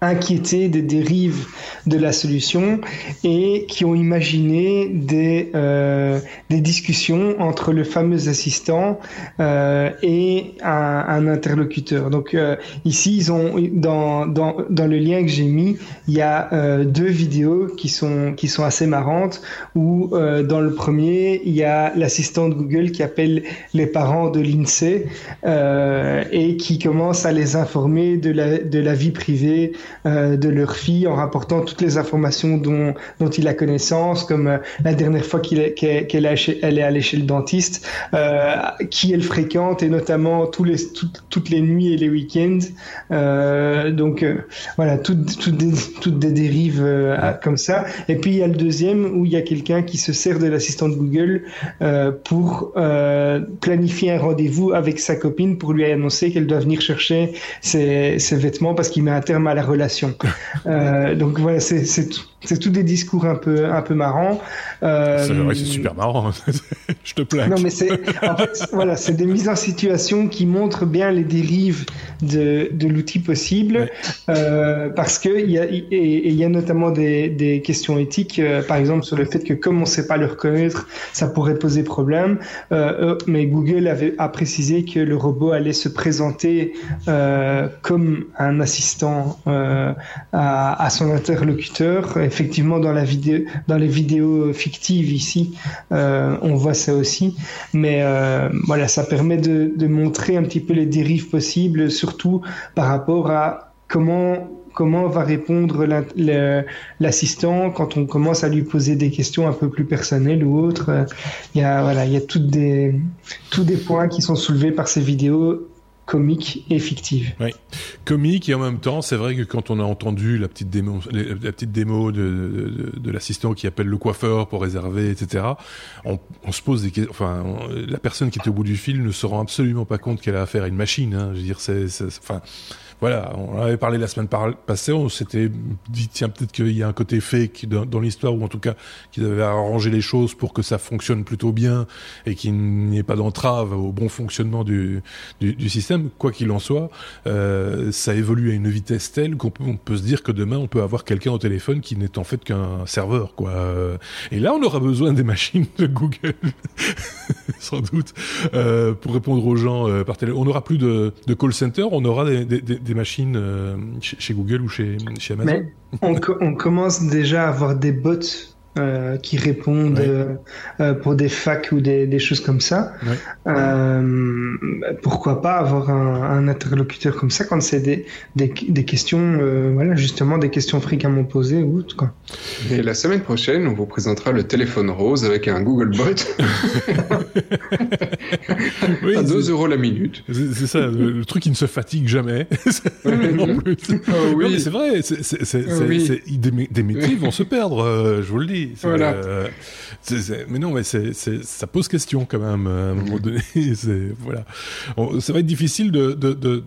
inquiétés des dérives de la solution et qui ont imaginé des, euh, des discussions entre le fameux assistant euh, et un, un, interlocuteur. Donc euh, ici, ils ont dans, dans, dans le lien que j'ai mis, il y a euh, deux vidéos qui sont qui sont assez marrantes. Où euh, dans le premier, il y a l'assistant de Google qui appelle les parents de l'INSEE euh, et qui commence à les informer de la de la vie privée euh, de leur fille en rapportant toutes les informations dont, dont il a connaissance, comme euh, la dernière fois qu'elle est, allée chez le dentiste, euh, qui elle fréquente et notamment les, toutes les nuits et les week-ends. donc voilà, toutes, toutes, des, des dérives comme ça. Et puis il y a le deuxième où il y a quelqu'un qui se sert de l'assistant Google pour planifier un rendez-vous avec sa copine pour lui annoncer qu'elle doit venir chercher ses, ses vêtements parce qu'il met un terme à la relation euh, donc voilà, c'est c'est tous des discours un peu un peu marrants. Euh, c'est vrai, c'est super marrant. Je te plains. Non, mais c'est en fait voilà, c'est des mises en situation qui montrent bien les dérives de, de l'outil possible, euh, parce que il y a il y a notamment des, des questions éthiques, euh, par exemple sur le fait que comme on sait pas le reconnaître, ça pourrait poser problème. Euh, mais Google avait a précisé que le robot allait se présenter comme un assistant à, à son interlocuteur effectivement dans la vidéo, dans les vidéos fictives ici, euh, on voit ça aussi. Mais euh, voilà, ça permet de, de, montrer un petit peu les dérives possibles, surtout par rapport à comment comment va répondre l'assistant quand on commence à lui poser des questions un peu plus personnelles ou autres. Il y a voilà, il y a toutes des tous des points qui sont soulevés par ces vidéos comique et fictive. Oui, comique et en même temps, c'est vrai que quand on a entendu la petite démo, la petite démo de, l'assistant qui appelle le coiffeur pour réserver, etc., on, on se pose des questions. Enfin, la personne qui est au bout du fil ne se rend absolument pas compte qu'elle a affaire à une machine. Hein. Je veux dire, c'est, enfin voilà, on avait parlé la semaine passée, on s'était dit tiens peut-être qu'il y a un côté fake dans, l'histoire ou en tout cas qu'ils avaient arrangé les choses pour que ça fonctionne plutôt bien et qu'il n'y ait pas d'entrave au bon fonctionnement du, du, du système. Quoi qu'il en soit, euh, ça évolue à une vitesse telle qu'on peut, peut se dire que demain on peut avoir quelqu'un au téléphone qui n'est en fait qu'un serveur quoi. Et là on aura besoin des machines de Google sans doute euh, pour répondre aux gens euh, par téléphone. On n'aura plus de, de call center, on aura des, des, des des machines euh, chez, Google ou chez, chez Amazon. On, commence déjà à avoir des bots euh, qui répondent euh, euh, pour des facs ou des, des choses comme ça. Euh, pourquoi pas avoir un, un, interlocuteur comme ça quand c'est des, des, des, questions, euh, voilà, justement des questions fréquemment posées ou autre, quoi. Et la semaine prochaine, on vous présentera le téléphone rose avec un Google Bot oui, à 2 euros la minute. C'est ça, le, truc qui ne se fatigue jamais. non plus. Oh, oui. c'est vrai, c'est, oui. des, des métiers vont se perdre, je vous le dis. Voilà. Euh, mais non, mais c'est, ça pose question quand même à un moment donné. voilà. ça va être difficile de, de, de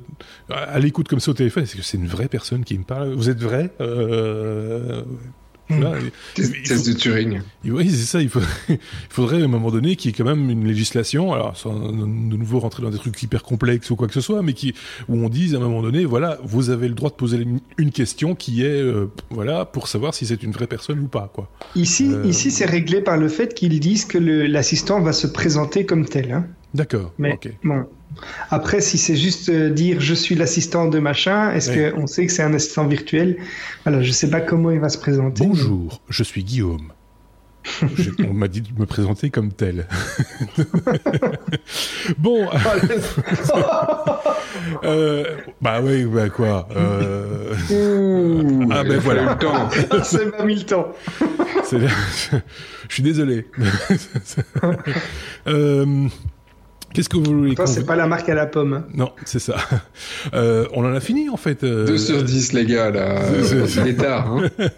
à l'écoute comme ça au téléphone. Est-ce que c'est une vraie personne qui me parle Vous êtes vrai euh, Test de Turing. Oui, c'est ça. Il, il, faudrait à un moment donné qu'il y ait quand même une législation, alors sans de nouveau rentrer dans des trucs hyper complexes ou quoi que ce soit, mais qui où on dise à un moment donné, voilà, vous avez le droit de poser une question qui est, euh, voilà, pour savoir si c'est une vraie personne ou pas, quoi. Ici, euh, ici, c'est réglé par le fait qu'ils disent que l'assistant va se présenter comme tel. Hein. D'accord. Mais bon, après, si c'est juste euh, dire je suis l'assistant de machin, est-ce qu'on sait que c'est un assistant virtuel? Voilà, je sais pas comment il va se présenter. Bonjour, je suis Guillaume. on m'a dit de me présenter comme tel. bon. euh, bah oui, bah quoi. Euh... ah ben voilà. C'est pas mis le temps. Je suis désolé. euh... Qu'est-ce que vous voulez c'est pas la marque à la pomme. Non, c'est ça. Euh, on en a fini en fait. 2 euh, sur 10 les gars là. C'est tard. Hein.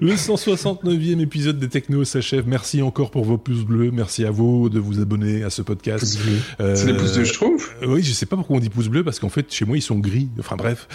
Le 169e épisode des Technos s'achève. Merci encore pour vos pouces bleus. Merci à vous de vous abonner à ce podcast. Euh, c'est les pouces bleus je trouve. oui, je sais pas pourquoi on dit pouces bleus parce qu'en fait chez moi ils sont gris. Enfin bref,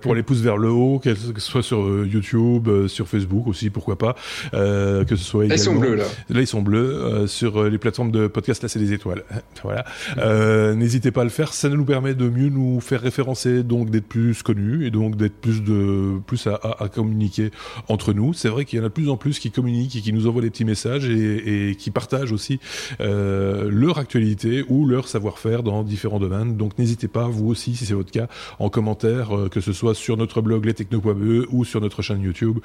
pour les pouces vers le haut, que ce soit sur YouTube, sur Facebook aussi, pourquoi pas, que ce soit également. Là, ils sont bleus là. Là ils sont bleus sur les plateformes de podcast. Là c'est des étoiles. Voilà. Euh, N'hésitez pas à le faire, ça nous permet de mieux nous faire référencer, donc d'être plus connus et donc d'être plus de plus à, communiquer entre nous. C'est vrai qu'il y en a de plus en plus qui communiquent et qui nous envoient des petits messages et, qui partagent aussi euh, leur actualité ou leur savoir-faire dans différents domaines. Donc n'hésitez pas, vous aussi, si c'est votre cas, en commentaire, euh, que ce soit sur notre blog lestechno.be ou sur notre chaîne YouTube.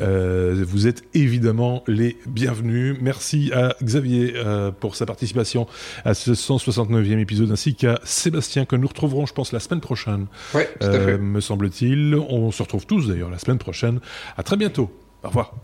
Vous êtes évidemment les bienvenus. Merci à Xavier pour sa participation à ce 169e épisode, ainsi qu'à Sébastien, que nous retrouverons, je pense, la semaine prochaine. Ouais, tout à fait. Euh, me semble-t-il. On se retrouve tous, d'ailleurs, la semaine prochaine. À très bientôt. Au revoir.